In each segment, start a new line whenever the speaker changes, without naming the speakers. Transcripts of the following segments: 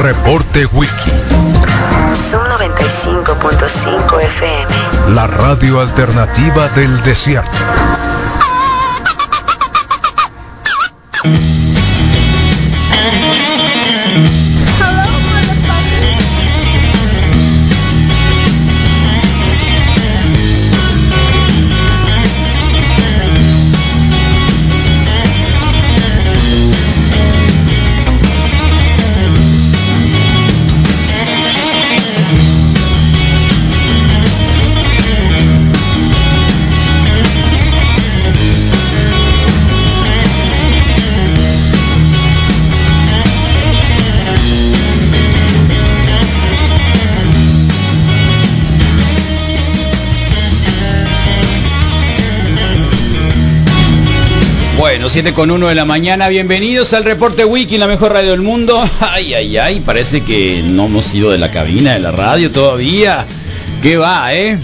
Reporte Wiki.
Son 95.5 FM.
La radio alternativa del desierto.
7 con 1 de la mañana, bienvenidos al reporte Wiki, la mejor radio del mundo. Ay, ay, ay, parece que no hemos ido de la cabina de la radio todavía. ¿Qué va, eh?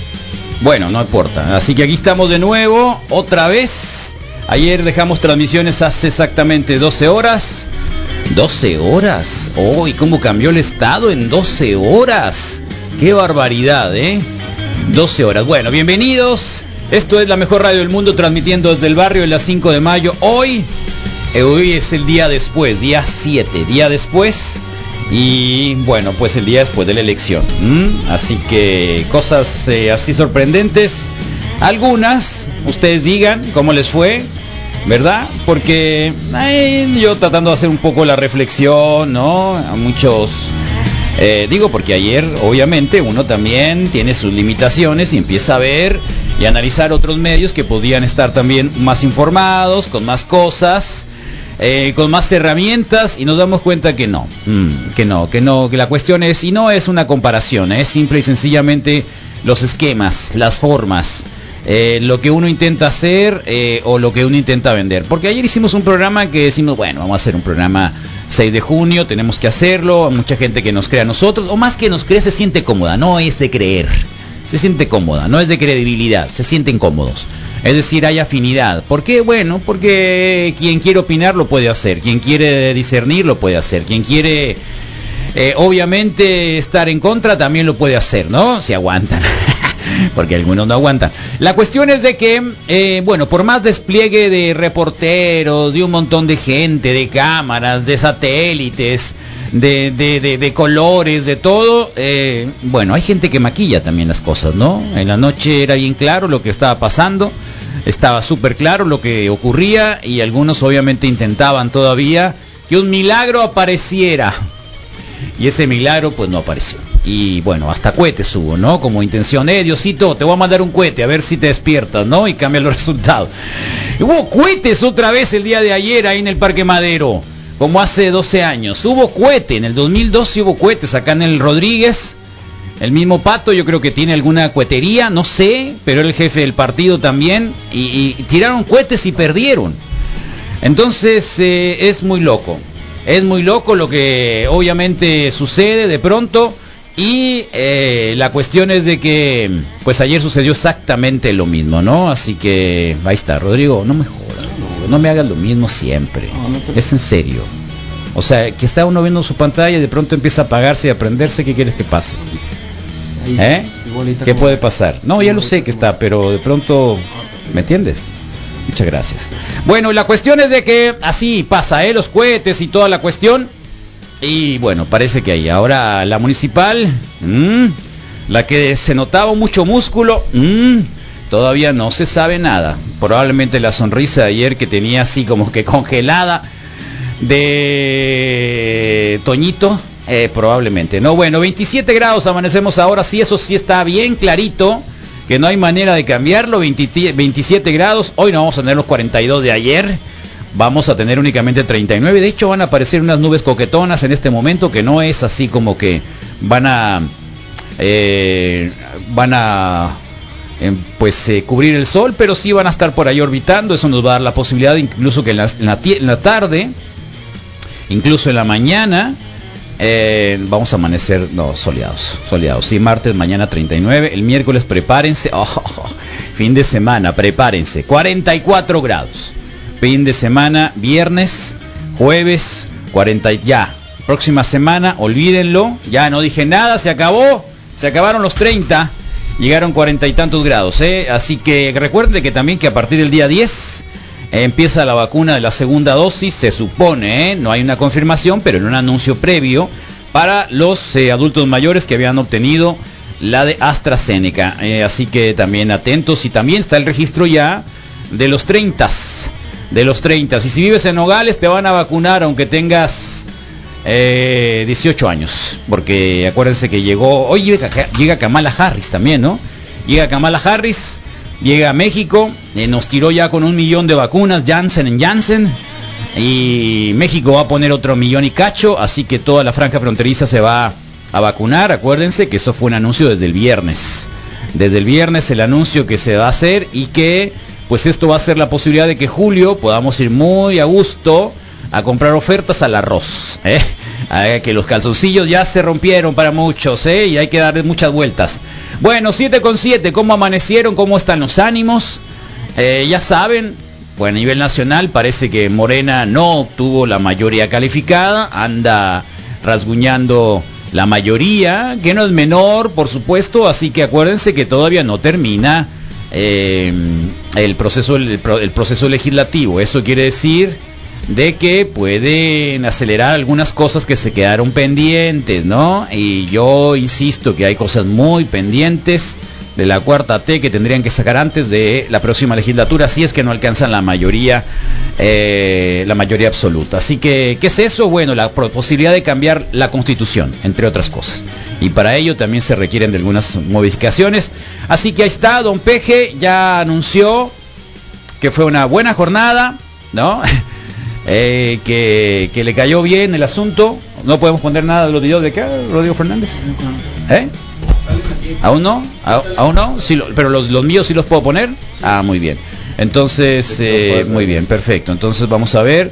Bueno, no importa. Así que aquí estamos de nuevo, otra vez. Ayer dejamos transmisiones hace exactamente 12 horas. 12 horas. Oh, ¿y cómo cambió el estado en 12 horas? Qué barbaridad, ¿eh? 12 horas. Bueno, bienvenidos. Esto es la mejor radio del mundo transmitiendo desde el barrio de las 5 de mayo. Hoy, eh, hoy es el día después, día 7, día después. Y bueno, pues el día después de la elección. Así que cosas eh, así sorprendentes. Algunas, ustedes digan cómo les fue, ¿verdad? Porque yo tratando de hacer un poco la reflexión, ¿no? A muchos eh, digo porque ayer obviamente uno también tiene sus limitaciones y empieza a ver y analizar otros medios que podían estar también más informados, con más cosas, eh, con más herramientas y nos damos cuenta que no, mm, que no, que no, que la cuestión es, y no es una comparación, es simple y sencillamente los esquemas, las formas. eh, lo que uno intenta hacer eh, o lo que uno intenta vender. Porque ayer hicimos un programa que decimos, bueno, vamos a hacer un programa 6 de junio, tenemos que hacerlo, mucha gente que nos crea a nosotros, o más que nos cree se siente cómoda, no es de creer, se siente cómoda, no es de credibilidad, se sienten cómodos. Es decir, hay afinidad. ¿Por qué? Bueno, porque quien quiere opinar lo puede hacer, quien quiere discernir lo puede hacer, quien quiere eh, obviamente estar en contra también lo puede hacer, ¿no? Si aguantan. Porque algunos no aguantan. La cuestión es de que, eh, bueno, por más despliegue de reporteros, de un montón de gente, de cámaras, de satélites, de, colores, de todo, eh, bueno, hay gente que maquilla también las cosas, ¿no? En la noche era bien claro lo que estaba pasando, estaba súper claro lo que ocurría y algunos obviamente intentaban todavía que un milagro apareciera. Y ese milagro pues no apareció. Y bueno, hasta cohetes hubo, ¿no? Como intención, eh, Diosito, te voy a mandar un cohete a ver si te despiertas, ¿no? Y cambia los resultados. Hubo cohetes otra vez el día de ayer ahí en el Parque Madero, como hace 12 años. Hubo cohete, en el 2012 hubo cohetes acá en el Rodríguez. El mismo Pato yo creo que tiene alguna cohetería, no sé, pero el jefe del partido también. Y, y tiraron cohetes y perdieron. Entonces eh, es muy loco. Es muy loco lo que obviamente sucede de pronto. Y eh, la cuestión es de que, pues ayer sucedió exactamente lo mismo, ¿no? Así que ahí está, Rodrigo, no me jodas, no, no me hagas lo mismo siempre. Es en serio. O sea, que está uno viendo su pantalla y de pronto empieza a apagarse y a prenderse, ¿qué quieres que pase? ¿Eh? ¿Qué puede pasar? No, ya lo sé que está, pero de pronto, ¿me entiendes? Muchas gracias. Bueno, la cuestión es de que así pasa, ¿eh? Los cohetes y toda la cuestión. Y bueno, parece que ahí. Ahora la municipal, la que se notaba mucho músculo, todavía no se sabe nada. Probablemente la sonrisa de ayer que tenía así como que congelada de Toñito, eh, probablemente. No, bueno, 27 grados amanecemos ahora, sí, eso sí está bien clarito, que no hay manera de cambiarlo, 20 27 grados, hoy no vamos a tener los 42 de ayer, vamos a tener únicamente 39, de hecho van a aparecer unas nubes coquetonas en este momento, que no es así como que van a eh, van a eh, pues eh, cubrir el sol, pero sí van a estar por ahí orbitando. Eso nos va a dar la posibilidad, incluso que la, en la en la tarde, incluso en la mañana, eh, vamos a amanecer, no, soleados, soleados. Sí, martes, mañana 39, el miércoles prepárense, oh, fin de semana, prepárense, 44 grados. Fin de semana, viernes, jueves, 40, y- ya. Próxima semana, olvídenlo, ya no dije nada, se acabó, se acabaron los 30, llegaron cuarenta y tantos grados, ¿eh? así que recuerden que también que a partir del día 10 eh, empieza la vacuna de la segunda dosis, se supone, ¿eh? no hay una confirmación, pero en un anuncio previo para los eh, adultos mayores que habían obtenido la de AstraZeneca. Eh, así que también atentos y también está el registro ya de los 30, de los 30. Y si vives en Nogales te van a vacunar aunque tengas eh, 18 años, porque acuérdense que llegó, hoy llega, llega Kamala Harris también, ¿no? Llega Kamala Harris, llega a México, eh, nos tiró ya con un millón de vacunas, Janssen en Janssen, y México va a poner otro millón y cacho, así que toda la franja fronteriza se va a vacunar, acuérdense que eso fue un anuncio desde el viernes. Desde el viernes el anuncio que se va a hacer y que pues esto va a ser la posibilidad de que julio podamos ir muy a gusto a comprar ofertas al arroz. ¿eh? Que los calzoncillos ya se rompieron para muchos ¿eh? y hay que darle muchas vueltas. Bueno, 7 con 7, ¿cómo amanecieron? ¿Cómo están los ánimos? Eh, ya saben, pues a nivel nacional parece que Morena no obtuvo la mayoría calificada, anda rasguñando la mayoría, que no es menor, por supuesto, así que acuérdense que todavía no termina eh, el, proceso, el, pro- el proceso legislativo. Eso quiere decir de que pueden acelerar algunas cosas que se quedaron pendientes, ¿no? Y yo insisto que hay cosas muy pendientes de la cuarta T que tendrían que sacar antes de la próxima legislatura si es que no alcanzan la mayoría eh, la mayoría absoluta. Así que qué es eso bueno la posibilidad de cambiar la constitución entre otras cosas. Y para ello también se requieren de algunas modificaciones. Así que ahí está don Peje ya anunció que fue una buena jornada no Eh, que, que le cayó bien el asunto no podemos poner nada de los videos de acá Rodrigo Fernández ¿Eh? ¿Aún no? ¿A- ¿Aún no? Sí, pero los, los míos sí los puedo poner. Ah, muy bien. Entonces, eh, muy bien, perfecto. Entonces vamos a ver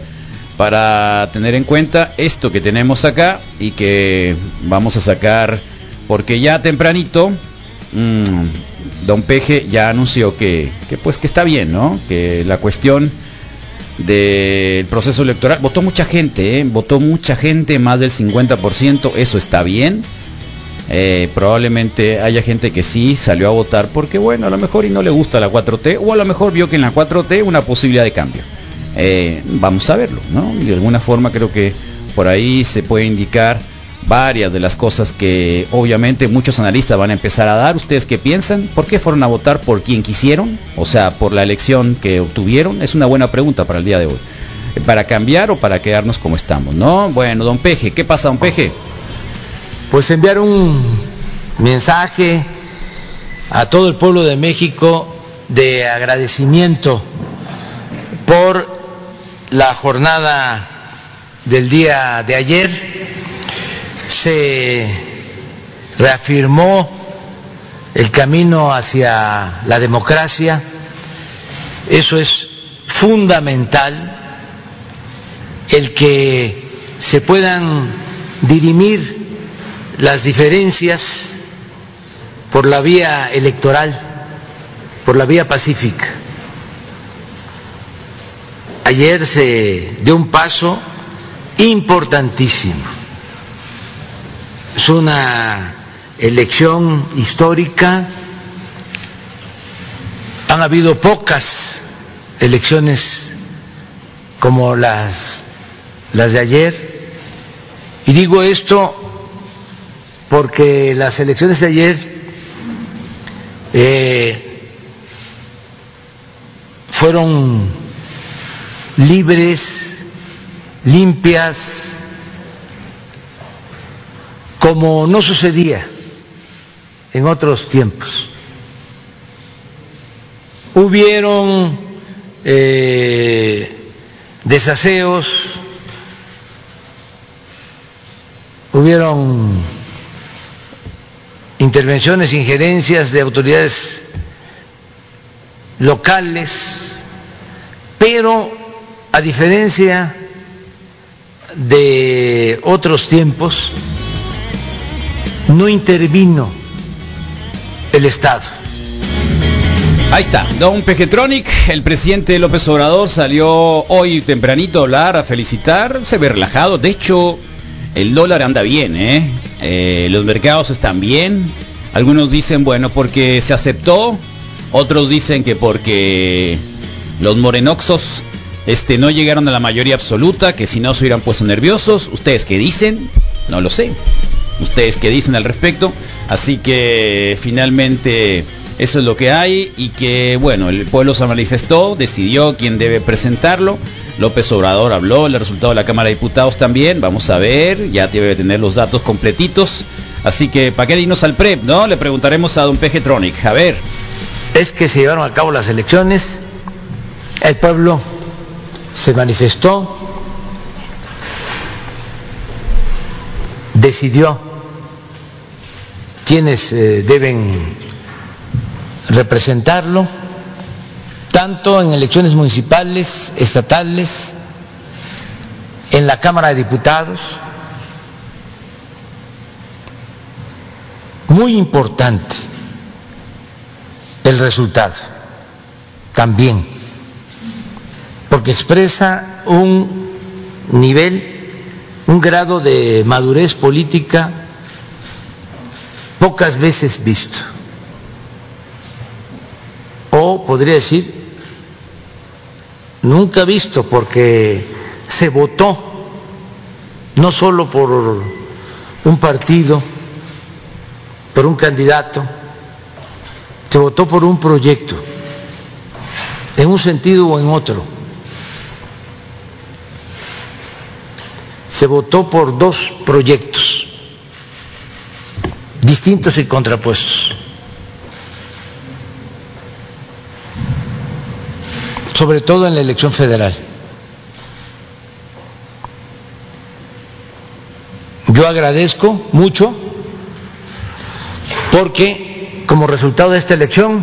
para tener en cuenta esto que tenemos acá y que vamos a sacar, porque ya tempranito, mm, Don Peje ya anunció que, que pues que está bien, ¿no? Que la cuestión del proceso electoral, votó mucha gente, ¿eh? votó mucha gente, más del 50%, eso está bien. Eh, probablemente haya gente que sí salió a votar porque bueno, a lo mejor y no le gusta la 4T o a lo mejor vio que en la 4T una posibilidad de cambio. Eh, vamos a verlo, ¿no? De alguna forma creo que por ahí se puede indicar varias de las cosas que obviamente muchos analistas van a empezar a dar. ¿Ustedes qué piensan? ¿Por qué fueron a votar por quien quisieron? O sea, por la elección que obtuvieron. Es una buena pregunta para el día de hoy. ¿Para cambiar o para quedarnos como estamos? ¿No? Bueno, don Peje, ¿qué pasa, don Peje?
pues enviar un mensaje a todo el pueblo de México de agradecimiento por la jornada del día de ayer. Se reafirmó el camino hacia la democracia. Eso es fundamental, el que se puedan dirimir las diferencias por la vía electoral, por la vía pacífica. Ayer se dio un paso importantísimo. Es una elección histórica. Han habido pocas elecciones como las, las de ayer. Y digo esto porque las elecciones de ayer eh, fueron libres, limpias, como no sucedía en otros tiempos. Hubieron eh, desaseos, hubieron intervenciones, injerencias de autoridades locales, pero a diferencia de otros tiempos, no intervino el Estado.
Ahí está, Don Pejetronic, el presidente López Obrador salió hoy tempranito a hablar, a felicitar, se ve relajado, de hecho el dólar anda bien, ¿eh? Eh, los mercados están bien, algunos dicen, bueno, porque se aceptó, otros dicen que porque los morenoxos este, no llegaron a la mayoría absoluta, que si no se hubieran puesto nerviosos, ustedes qué dicen, no lo sé, ustedes qué dicen al respecto, así que finalmente eso es lo que hay y que, bueno, el pueblo se manifestó, decidió quién debe presentarlo. López Obrador habló, el resultado de la Cámara de Diputados también, vamos a ver, ya debe tener los datos completitos. Así que, ¿para qué irnos al PREP, no? Le preguntaremos a don Pejetronic. A ver.
Es que se llevaron a cabo las elecciones, el pueblo se manifestó, decidió quiénes eh, deben representarlo, tanto en elecciones municipales, estatales, en la Cámara de Diputados. Muy importante el resultado también, porque expresa un nivel, un grado de madurez política pocas veces visto o podría decir nunca visto porque se votó no solo por un partido, por un candidato, se votó por un proyecto, en un sentido o en otro. Se votó por dos proyectos distintos y contrapuestos. sobre todo en la elección federal. Yo agradezco mucho porque como resultado de esta elección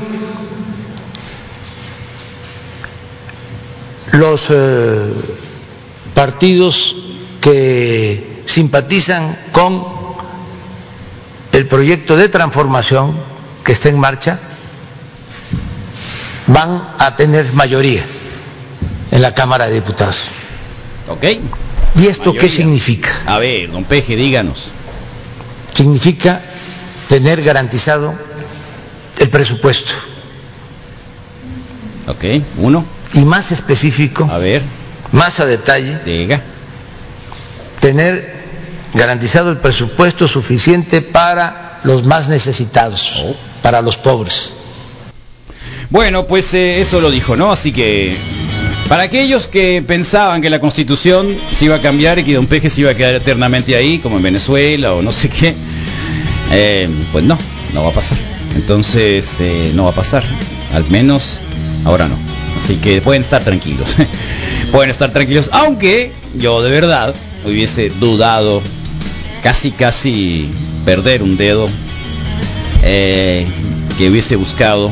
los eh, partidos que simpatizan con el proyecto de transformación que está en marcha van a tener mayoría en la Cámara de Diputados.
¿Ok?
¿Y esto qué significa?
A ver, don Peje, díganos.
Significa tener garantizado el presupuesto.
Ok, uno.
Y más específico.
A ver.
Más a detalle.
Diga.
Tener garantizado el presupuesto suficiente para los más necesitados, para los pobres.
Bueno, pues eh, eso lo dijo, ¿no? Así que para aquellos que pensaban que la constitución se iba a cambiar y que Don Peje se iba a quedar eternamente ahí, como en Venezuela o no sé qué, eh, pues no, no va a pasar. Entonces eh, no va a pasar, al menos ahora no. Así que pueden estar tranquilos, pueden estar tranquilos, aunque yo de verdad hubiese dudado, casi casi perder un dedo, que hubiese buscado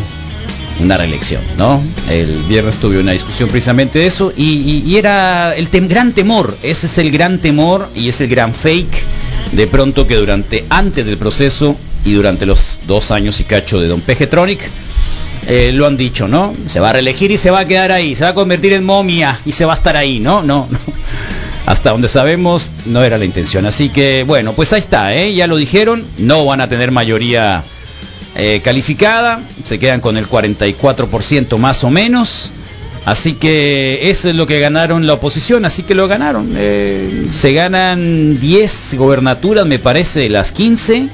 una reelección, ¿no? El viernes tuve una discusión precisamente de eso y, era el gran temor, ese es el gran temor y es el gran fake de pronto que durante, antes del proceso y durante los dos años y cacho de Don Pejetronic, eh, lo han dicho, ¿no? Se va a reelegir y se va a quedar ahí, se va a convertir en momia y se va a estar ahí, ¿no? No, no. Hasta donde sabemos no era la intención. Así que bueno, pues ahí está, ¿eh? ya lo dijeron, no van a tener mayoría eh, calificada, se quedan con el 44% más o menos. Así que eso es lo que ganaron la oposición, así que lo ganaron. Eh, se ganan 10 gobernaturas, me parece, las 15,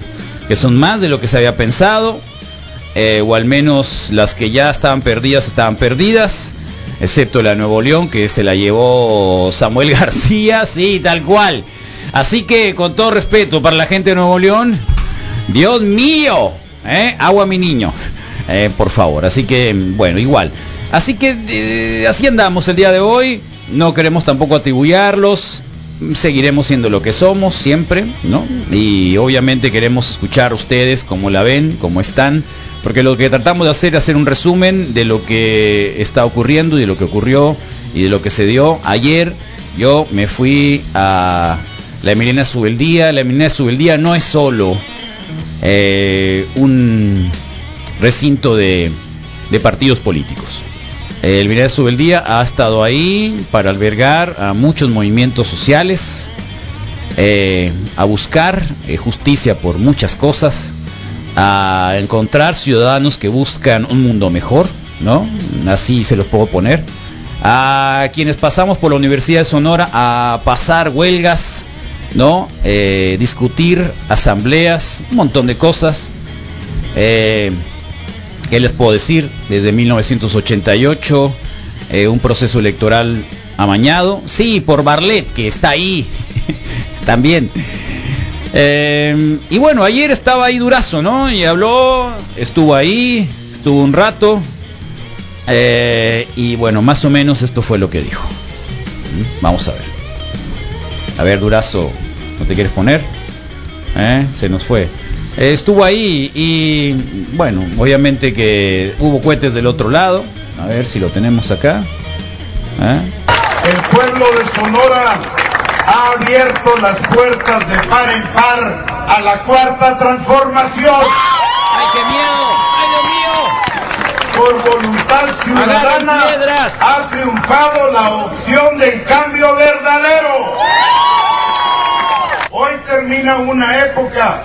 que son más de lo que se había pensado, eh, o al menos las que ya estaban perdidas estaban perdidas, excepto la Nuevo León, que se la llevó Samuel García, sí, tal cual. Así que, con todo respeto para la gente de Nuevo León, Dios mío, ¿Eh? Agua mi niño. Eh, por favor. Así que, bueno, igual. Así que eh, así andamos el día de hoy. No queremos tampoco atribullarlos. seguiremos siendo lo que somos siempre, ¿no? Y obviamente queremos escuchar a ustedes cómo la ven, cómo están, porque lo que tratamos de hacer es hacer un resumen de lo que está ocurriendo y de lo que ocurrió y de lo que se dio ayer. Yo me fui a la Emiliana Subeldía. La Emiliana Subeldía no es solo eh, un recinto de, partidos políticos. El Emiliana Subeldía ha estado ahí para albergar a muchos movimientos sociales, eh, a buscar eh, justicia por muchas cosas, a encontrar ciudadanos que buscan un mundo mejor, ¿no? Así se los puedo poner. A quienes pasamos por la Universidad de Sonora a pasar huelgas, ¿no? Eh, discutir asambleas, un montón de cosas. Eh, ¿Qué les puedo decir? Desde 1988, eh, un proceso electoral amañado. Sí, por Barlet, que está ahí también. Eh, y bueno, ayer estaba ahí Durazo, ¿no? Y habló, estuvo ahí, estuvo un rato. eh, y bueno, más o menos esto fue lo que dijo. ¿Mm? Vamos a ver. A ver, Durazo, ¿no te quieres poner? ¿Eh? Se nos fue. Eh, estuvo ahí y bueno, obviamente que hubo cohetes del otro lado. A ver si lo tenemos acá.
El pueblo de Sonora ha abierto las puertas de par en par a la cuarta transformación.
¡Ay, qué miedo! ¡Ay, Dios mío!
Por voluntad ciudadana ha triunfado la opción del cambio verdadero. Hoy termina una época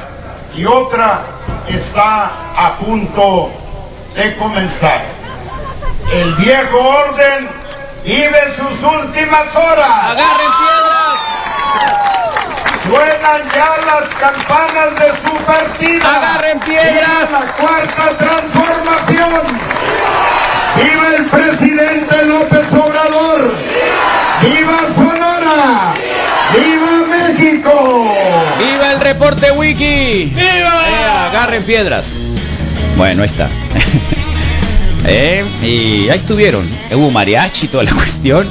y otra está a punto de comenzar. El viejo orden vive sus últimas horas.
¡Agarren piedras!
Suenan ya las campanas de su partida.
¡Agarren piedras!
Viva la cuarta transformación. ¡Viva el presidente López Obrador! ¡Viva Sonora! ¡Viva México!
¡Viva el reporte wiki! ¡Viva! agarren piedras. Bueno, ahí está. Eh, y ahí estuvieron. Hubo mariachi, toda la cuestión.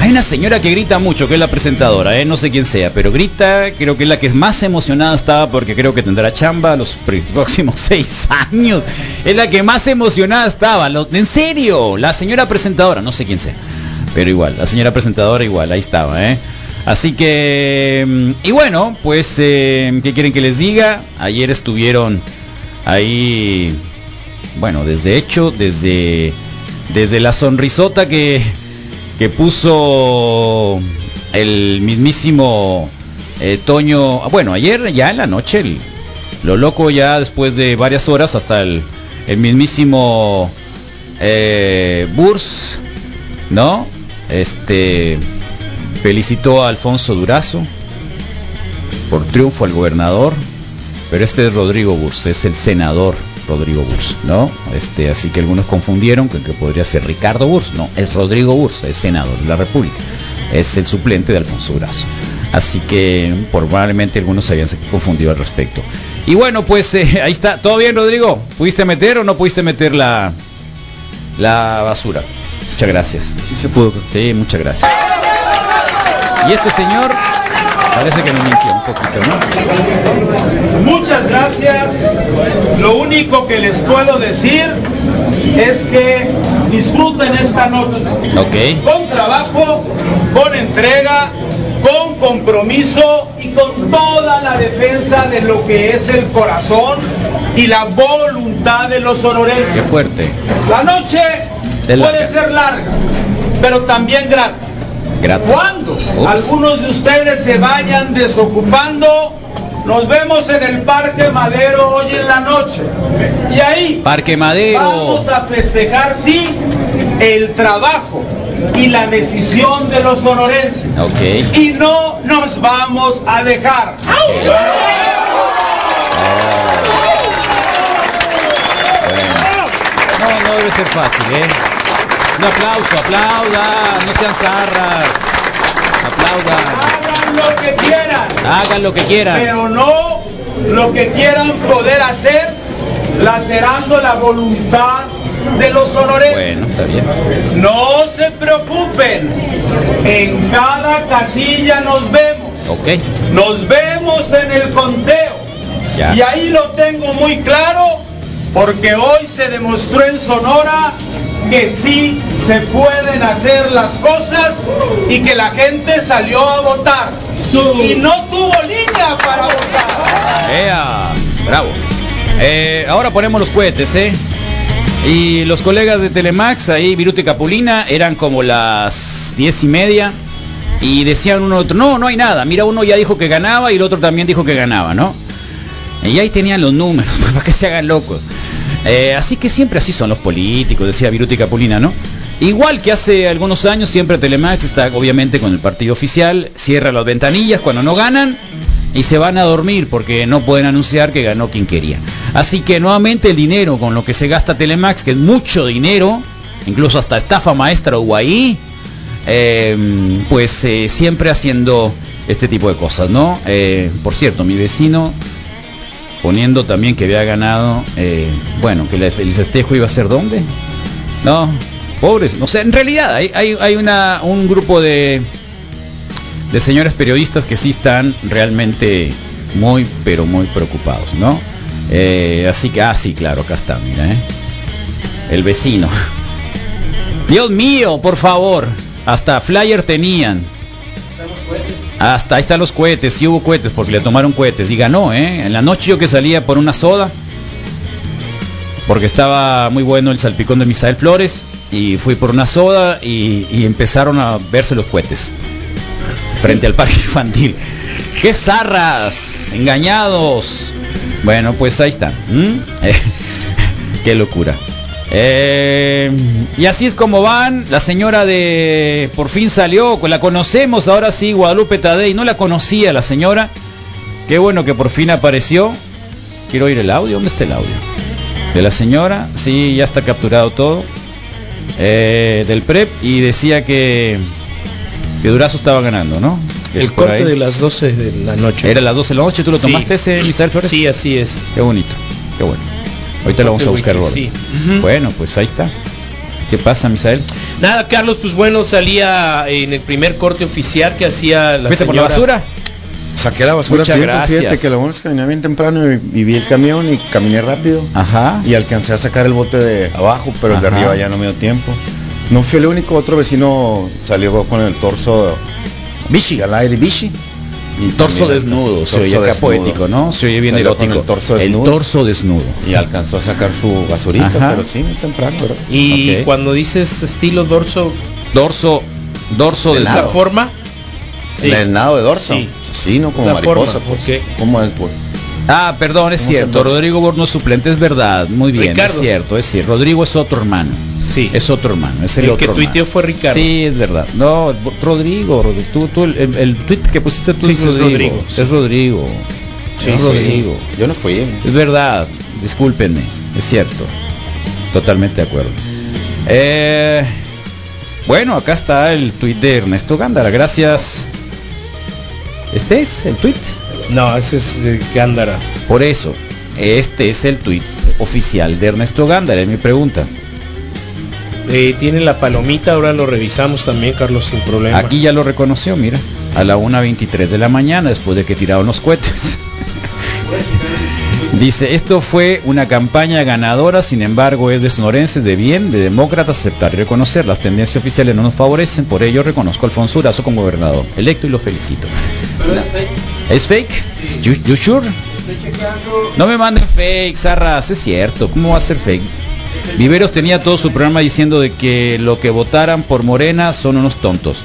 Hay una señora que grita mucho, que es la presentadora, eh, no sé quién sea, pero grita, creo que es la que más emocionada estaba porque creo que tendrá chamba los pr- próximos seis años. Es la que más emocionada estaba, lo- en serio, la señora presentadora, no sé quién sea, pero igual, la señora presentadora igual, ahí estaba, ¿eh? Así que, mm, y bueno, pues, eh, ¿qué quieren que les diga? Ayer estuvieron ahí, bueno, desde hecho, desde, desde la sonrisota que, que puso el mismísimo eh, Toño, ah, bueno, ayer ya en la noche, lo loco ya después de varias horas, hasta el, el mismísimo eh, Burs, ¿no? Este felicitó a Alfonso Durazo por triunfo al gobernador, pero este es Rodrigo Burs, es el senador Rodrigo Burs, ¿no? Este, así que algunos confundieron con que podría ser Ricardo Burs, no, es Rodrigo Burs, es senador de la República, es el suplente de Alfonso Durazo. Así que probablemente algunos se habían confundido al respecto. Y bueno, pues eh, ahí está. ¿Todo bien, Rodrigo? ¿Pudiste meter o no pudiste meter la, la basura? Muchas gracias.
Sí se pudo.
Sí, muchas gracias. Y este señor parece que me mintió un poquito, ¿no?
Muchas gracias. Lo único que les puedo decir es que disfruten esta noche.
Ok.
Con trabajo, con entrega, con compromiso y con toda la defensa de lo que es el corazón y la voluntad de los
Qué
sonorenses.
fuerte.
La noche puede ser larga, pero también grata.
Grato.
Cuando
Ups.
algunos de ustedes se vayan desocupando, nos vemos en el Parque Madero hoy en la noche. Y ahí
Parque Madero.
vamos a festejar, sí, el trabajo y la decisión de los sonorenses. Y no nos vamos a dejar.
Bueno. No, no debe ser fácil, ¿eh? Un aplauso, aplaudan, no sean zarras. Aplaudan.
Hagan lo que quieran.
Hagan lo que quieran.
pero no lo que quieran poder hacer lacerando la voluntad de los sonorenses.
Bueno, está bien.
No se preocupen, En cada casilla nos vemos.
Ok.
Nos vemos en el conteo.
Ya.
Y ahí lo tengo muy claro porque hoy se demostró en Sonora que sí se pueden hacer las cosas y que la gente salió a votar. Y no tuvo línea para votar.
¡Ea! Bravo. Eh, ahora ponemos los cohetes, ¿eh? Y los colegas de Telemax, ahí, Viruto y Capulina, eran como las diez y media. Y decían uno otro, no, no hay nada. Mira, uno ya dijo que ganaba y el otro también dijo que ganaba, ¿no? Y ahí tenían los números, para que se hagan locos. Eh, así que siempre así son los políticos, decía Viruti Capulina, ¿no? Igual que hace algunos años, siempre Telemax está obviamente con el partido oficial, cierra las ventanillas cuando no ganan y se van a dormir porque no pueden anunciar que ganó quien quería. Así que nuevamente el dinero con lo que se gasta Telemax, que es mucho dinero, incluso hasta estafa maestra ahí, eh, pues eh, siempre haciendo este tipo de cosas, ¿no? Eh, por cierto, mi vecino poniendo también que había ganado, eh, bueno, que el festejo iba a ser dónde? No, pobres, no sé, en realidad hay, hay, hay una, un grupo de, de señores periodistas que sí están realmente muy, pero muy preocupados, ¿no? Eh, así que, ah, sí, claro, acá está, mira, ¿eh? El vecino. Dios mío, por favor, hasta flyer tenían. Hasta ahí están los cohetes, sí hubo cohetes porque le tomaron cohetes y ganó, ¿eh? En la noche yo que salía por una soda, porque estaba muy bueno el salpicón de Misael Flores, y fui por una soda y, empezaron a verse los cohetes frente al parque infantil. ¡Qué zarras! ¡Engañados! Bueno, pues ahí está. ¡Qué locura! Eh, y así es como van. La señora de por fin salió, la conocemos ahora sí, Guadalupe Tadei. No la conocía la señora. Qué bueno que por fin apareció. Quiero oír el audio. ¿Dónde está el audio? De la señora. Sí, ya está capturado todo. Eh, del PREP. Y decía que, que Durazo estaba ganando, ¿no?
El corte
ahí.
de las 12 de la noche.
Era las 12 de la noche. ¿Tú lo
Sí.
tomaste ese, Misael Flores?
Sí, así es.
Qué bonito. Qué bueno. Ahorita lo vamos a buscar, Robert.
Sí.
Bueno, pues ahí está. ¿Qué pasa, Misael?
Nada, Carlos, pues bueno, salía en el primer corte oficial que hacía la
¿Fuiste por la basura?
Saqué la basura
Muchas
tiempo,
gracias.
Fíjate que lo bueno es que venía bien temprano y, y vi el camión y caminé rápido.
Ajá.
Y alcancé a sacar el bote de abajo, pero el de arriba ya no me dio tiempo. No fui el único, otro vecino salió con el torso
Vichy.
al aire, Vichy. Y
Torso desnudo, se
torso
oye acá
desnudo.
poético, ¿no? Se oye bien
Salió
erótico.
el torso
El
desnudo.
torso desnudo.
Y alcanzó a sacar su basurita,
Ajá.
pero sí, muy temprano, ¿verdad?
Y cuando dices estilo dorso,
Dorso, dorso
De
¿es la forma? Sí.
El nado de dorso.
Sí.
Sí, no como
La
mariposa,
forma,
pues. ¿Cómo es, pues?
Ah, perdón, es
¿Cómo se
cierto. Rodrigo Borno suplente, es verdad. Muy bien,
Ricardo.
es cierto, es cierto. Rodrigo es otro hermano.
Sí.
Es otro hermano, es el,
El
otro
que tuiteó fue Ricardo.
Sí, es verdad. No, Rodrigo, Rodrigo, tú, tú, el, el, el tweet que pusiste tú
Sí,
es Rodrigo.
Rodrigo, sí.
Es Rodrigo.
Sí,
es
sí,
Rodrigo.
sí. Yo no fui.
Es verdad, discúlpenme, es cierto. Totalmente de acuerdo. Eh, bueno, acá está el tuit de Ernesto Gándara, gracias. Este es el tuit.
No, ese es de Gándara.
Por eso, este es el tuit oficial de Ernesto Gándara, es mi pregunta.
Eh, tiene la palomita, ahora lo revisamos también, Carlos, sin problema.
Aquí ya lo reconoció, mira, a la 1.23 de la mañana, después de que tiraron los cohetes. Dice, esto fue una campaña ganadora, sin embargo es de sonorenses de bien, de demócratas, aceptar y reconocer. Las tendencias oficiales no nos favorecen, por ello reconozco a Alfonso Durazo como gobernador electo y lo felicito. ¿Es fake? You, you sure? No me manden fake, Zarras, es cierto, ¿cómo va a ser fake? Viveros tenía todo su programa diciendo de que lo que votaran por Morena son unos tontos.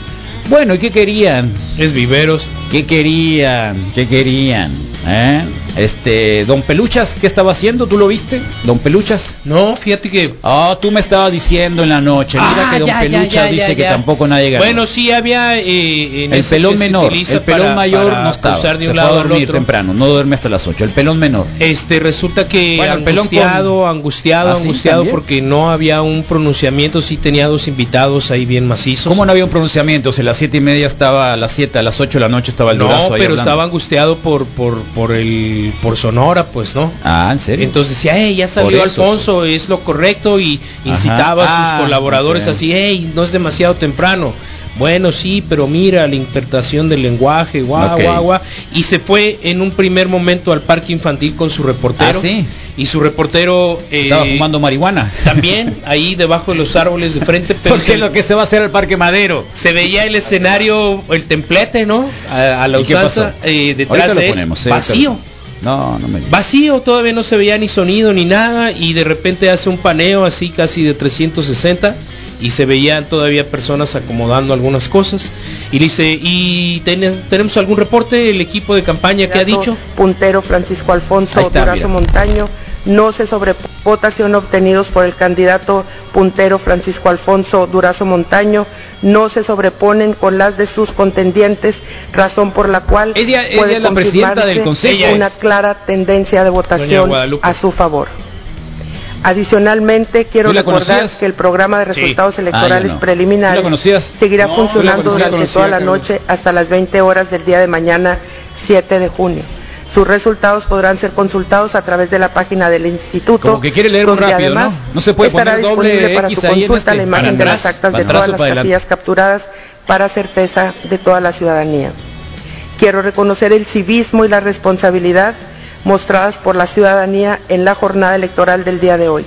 Bueno, ¿y qué querían?
Es Viveros.
¿Qué querían? ¿Qué querían? ¿Eh? Este, Don Peluchas, ¿qué estaba haciendo? ¿Tú lo viste? Don Peluchas.
No, fíjate que
Oh, tú me estabas diciendo en la noche. Mira
Ah,
que Don
ya,
Peluchas
ya,
dice que tampoco nadie ganó.
Bueno, sí había eh, en
el pelón
se
menor, el pelón
para-
mayor
para
no estaba.
de
Se
un
fue a
lado
dormir
otro.
temprano, no duerme hasta las 8. El pelón menor.
Este resulta que
Bueno,
angustiado,
con-
angustiado,
¿Ah,
angustiado porque no había un pronunciamiento, sí tenía dos invitados ahí bien macizos.
¿Cómo no había un pronunciamiento? A las siete y media estaba, a las 7, a las 8 de la noche estaba el
No,
Durazo ahí
pero
hablando.
estaba angustiado por por por el por Sonora, pues, ¿no?
Ah, ¿en serio?
Entonces decía, hey, ya salió
eso,
Alfonso, es lo correcto y incitaba
Ajá.
a sus
Ah,
colaboradores así, hey, no es demasiado temprano. Bueno, sí, pero mira la interpretación del lenguaje, guau,
Ok.
guau, guau. Y se fue en un primer momento al parque infantil con su reportero.
Ah, sí.
Y su reportero eh,
Estaba fumando marihuana.
también ahí debajo de los árboles de frente, pero
Porque
se,
es lo que se va a hacer al Parque Madero.
se veía el escenario, el templete, ¿no? A, a la
¿Y qué
usanza, eh, detrás de
ponemos, eh,
vacío.
No, no me
Vacío, todavía no se veía ni sonido ni nada y de repente hace un paneo así casi de 360 y se veían todavía personas acomodando algunas cosas y le dice, ¿y ten- tenemos algún reporte el equipo de campaña que ha dicho?
Puntero Francisco Alfonso
está.
Montaño no se sobrevotación obtenidos por el candidato puntero Francisco Alfonso Durazo Montaño no se sobreponen con las de sus contendientes, razón por la cual
Ella- ella
puede
la presidenta del
confirmarse
consejo.
una
es.
clara tendencia de votación a su favor. Adicionalmente, quiero
¿Tú la
recordar
conocías?
que el programa de resultados
Ah,
electorales
no.
preliminares seguirá
No,
funcionando
conocía,
durante
conocía,
toda la noche hasta las 20 horas del día de mañana, 7 de junio. Sus resultados podrán ser consultados a través de la página del instituto.
Como que quiere leer
donde
rápido,
además
¿no? No se puede
estará
poner doble
disponible para
X
su
en
consulta
este,
la imagen de las actas de todas las casillas capturadas para certeza de toda la ciudadanía. Quiero reconocer el civismo y la responsabilidad mostradas por la ciudadanía en la jornada electoral del día de hoy.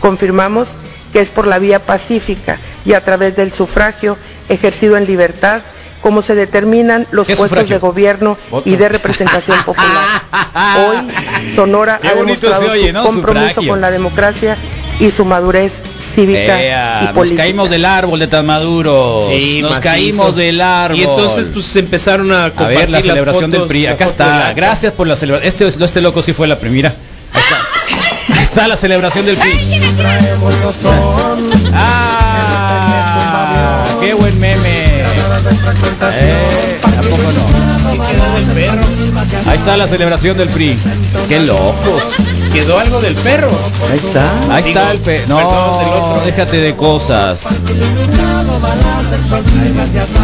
Confirmamos que es por la vía pacífica y a través del sufragio ejercido en libertad como se determinan los
¿Qué
puestos
sufragio?
de gobierno
Voto.
y de representación popular. Hoy Sonora ha demostrado
oye,
su
¿no?
compromiso
Sufragio.
con la democracia y su madurez cívica
Ea,
y
nos
política.
caímos del árbol de tan maduros.
Sí,
nos
macizo.
caímos del árbol.
Y entonces pues empezaron a
a
compartir
ver la celebración del PRI. Acá está. Gracias por la celebración. Este, este loco sí fue la primera. Ahí está. Ahí está la celebración del PRI. Ah, qué buen meme. Eh, ¿a poco no? Ahí está la celebración del PRI. Qué loco.
Quedó algo del perro.
Ahí está. Ahí
Digo,
está el pe No,
otro.
déjate de cosas.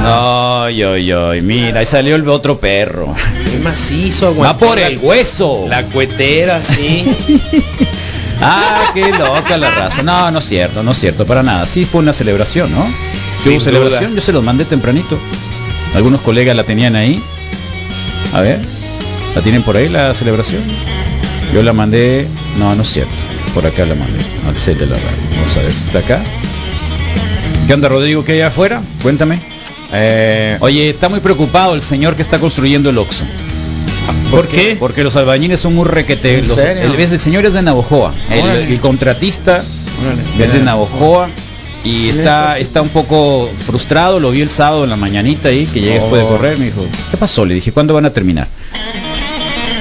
Ay, ay, ay. Mira, ahí salió el otro perro.
Qué macizo,
Va por el hueso.
La cuetera, sí.
Ah, qué loca la raza. No, no es cierto, no es cierto, para nada. Sí fue una celebración, ¿no? Sí hubo celebración,
duda.
yo se los mandé tempranito. Algunos colegas la tenían ahí. A ver, ¿la tienen por ahí la celebración? Yo la mandé, no, no es cierto. Por acá la mandé, al set de la radio. Vamos a ver si está acá. ¿Qué onda, Rodrigo? ¿Qué hay afuera? Cuéntame.
Eh,
Oye, está muy preocupado el señor que está construyendo el Oxxo.
¿Por qué?
Porque los albañiles son muy requete.
¿En
los-
serio?
el, el señor es de Navojoa. El, contratista
órale,
es de. Navojoa. Y
Sí,
está, está un poco frustrado, lo vi el sábado en la mañanita ahí, que llegué después de
Oh.
correr, me dijo, ¿qué pasó? Le dije, ¿cuándo van a terminar?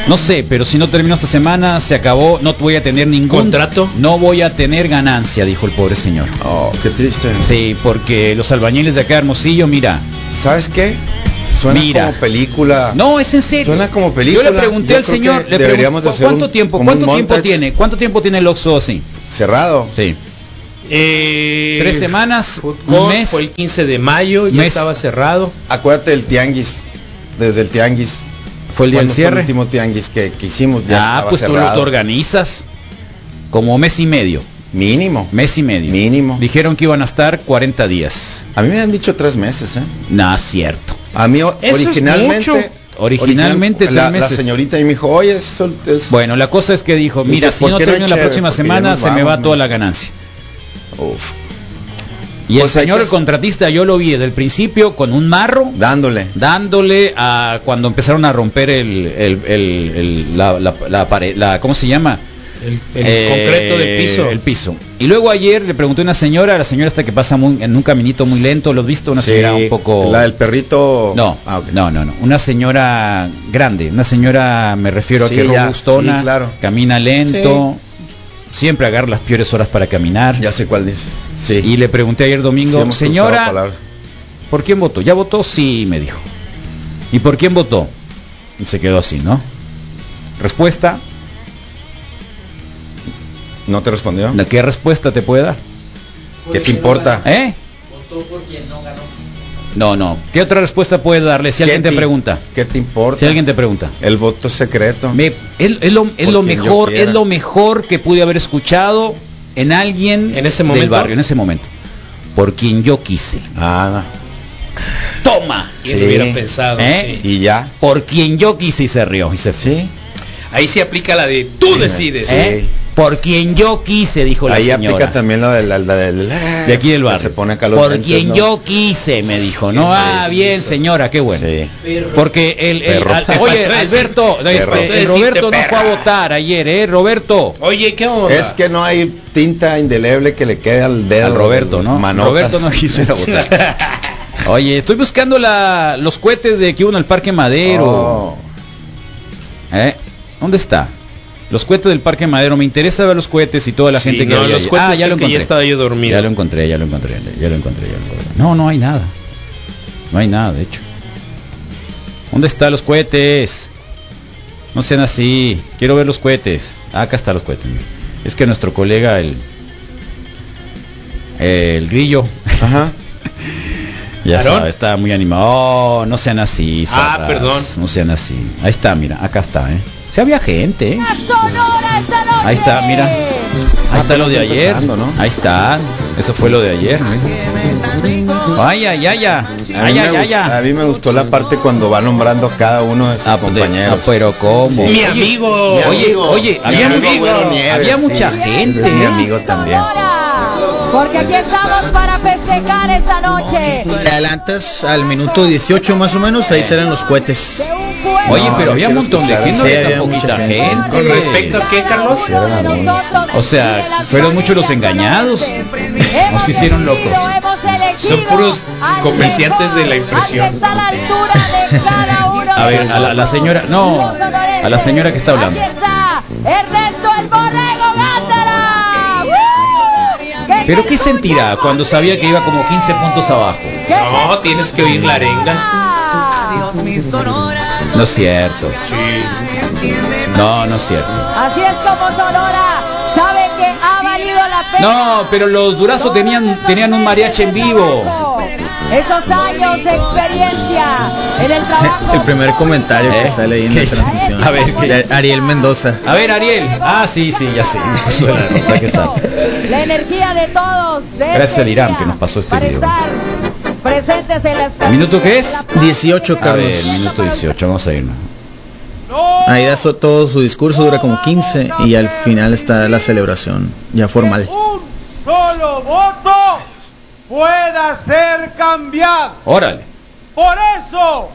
No sé, pero si no termino esta semana, se acabó, no voy a tener ningún
¿Contrato?
No voy a tener ganancia, dijo el pobre señor.
Oh, qué triste.
Sí, porque los albañiles de acá de Hermosillo, mira,
¿Sabes qué? Suena
Mira.
como película.
No, es en serio.
Suena como película.
Yo le pregunté
Yo
al señor, le
deberíamos hacer
¿cuánto
un-
tiempo, cuánto tiempo
montage.
tiene? ¿Cuánto tiempo tiene el Oxxo así?
Cerrado.
Sí.
Eh,
Tres semanas, un mes.
Fue el 15 de mayo, ya
Mes.
estaba cerrado.
Acuérdate del tianguis. Desde el tianguis.
Fue el día del cierre.
el último tianguis que, que hicimos ya
ah,
estaba
pues tú lo organizas como mes y medio.
Mínimo.
Mes y medio.
Mínimo.
Dijeron que iban a estar 40 días.
A mí me han dicho tres meses, ¿eh?
No, es cierto.
A mí originalmente...
Originalmente
original- la,
tres
la
meses.
señorita y me dijo, oye, es...
Bueno, la cosa es que dijo,
Dije,
mira, si
¿por
no termino la próxima semana, se me va
¿no?
toda la ganancia.
Uf,
Y
Pues
el
hay
señor el contratista, yo lo vi desde el principio con un marro,
dándole.
dándole a cuando empezaron a romper el, el, el- el- la, la, la pared, la, ¿cómo se llama?
El, el
Eh,
concreto del piso.
El piso. Y luego ayer le pregunté a una señora, la señora esta que pasa muy- en un caminito muy lento, ¿lo has visto? Una
Sí,
señora un poco...
La del perrito...
No,
Ah,
no, no, no. Una señora grande, una señora, me refiero
Sí,
a que
ya,
robustona,
sí, claro.
camina lento, siempre agarra las peores horas para caminar.
Ya sé cuál dice. Sí.
Y le pregunté ayer domingo, señora. ¿por quién votó? ¿Ya votó? Sí, me dijo. ¿Y por quién votó? Y se quedó así, ¿no? Respuesta,
¿No te respondió?
¿de ¿qué respuesta te puede dar?
¿Qué te importa?
¿Eh? No, no. ¿Qué otra respuesta puede darle si
¿Qué
alguien te pregunta?
¿Qué te importa?
Si alguien te pregunta.
El voto secreto.
Me- es, es lo, es mejor, es lo mejor que pude haber escuchado en alguien
¿En ese
del
momento?
barrio, en ese momento. Por quien yo quise.
Ah,
toma.
¿Quién
Sí.
lo hubiera pensado?
¿Eh?
Sí.
Y ya.
Por quien yo quise y se rió y se fue.
Sí.
Ahí se aplica la de tú decides.
¿Eh? Por quien yo quise, dijo la
Ahí
señora.
aplica también lo del, del, del-
de aquí del barrio.
Se pone acá los
Por
lentes,
quien
¿no?
yo quise, me dijo. No,
Sí,
ah, bien, señora, qué bueno.
Sí.
Porque el, al- oye, Alberto, este, el Roberto no fue a votar ayer, ¿eh? Roberto.
Oye, ¿qué onda?
Es que no hay tinta indeleble que le quede al dedo.
Al Roberto, ¿no?
Manotas.
Roberto no quiso ir a votar. Oye, estoy buscando la, los cohetes de que hubo en el Parque Madero.
Oh.
¿Eh? ¿Dónde está? Los cohetes del Parque Madero. Me interesa ver los cohetes y toda la
Sí,
gente que
no,
había
los cohetes
Ah, ya lo encontré.
ya estaba yo dormido.
Ya lo encontré, ya lo encontré, ya lo encontré, ya lo encontré. No, no hay nada. No hay nada, de hecho. ¿Dónde están los cohetes? No sean así. Quiero ver los cohetes. Ah, acá están los cohetes. Es que nuestro colega, el... El grillo.
Ajá.
Ya está muy animado. Oh, no sean así.
Ah, perdón.
No sean así. Ahí está, mira, acá está, ¿eh? Si había gente, ¿eh? Ahí está, mira. Ahí
Ah,
está lo de ayer. Ahí está. Eso fue lo de ayer. Ay, ay, ay, ay.
A mí,
Ay,
a mí me gustó la parte cuando va nombrando a cada uno de sus
Ah, pues, de-
compañeros.
ah, pero cómo.
Mi
Oye,
amigo.
mi
Oye, oye,
Mi
había,
amigo
había mucha gente.
Es mi
¿eh?
amigo también.
Porque aquí estamos para festejar esta noche.
Te adelantas al minuto 18 más o menos, ahí serán los cohetes.
Oye,
No,
pero había un montón de gente,
eso.
no
Sí,
había
mucha
poquita
gente.
gente.
¿Con respecto a qué, Carlos?
O sea, fueron muchos los engañados. Nos hicieron locos.
Son puros comerciantes de la impresión.
A ver, a la, a la señora, no, a la señora que está hablando.
Ernesto el
Pero qué sentirá cuando sabía que iba como 15 puntos abajo.
No, tienes que oír la arenga.
No es cierto. No, no es cierto.
Así es como Sonora sabe que ha valido la pena.
No, pero los Durazo tenían tenían un mariachi en vivo.
Esos años de experiencia en el trabajo.
El primer comentario
¿Eh?
que sale ahí en
¿Qué
la transmisión.
A ver, ¿qué
De
dice?
Ariel Mendoza.
A ver, Ariel. Ah, sí, sí, ya sé. La que sale.
La energía de todos. de
Gracias
este
al Irán
día
que nos pasó este video.
presentes en las
¿Minuto qué es?
18
A ver,
Carlos.
minuto 18, vamos a irnos.
Ahí da todo su discurso, dura como 15 y al final está la celebración ya formal.
Un solo voto pueda ser cambiado.
Órale.
Por eso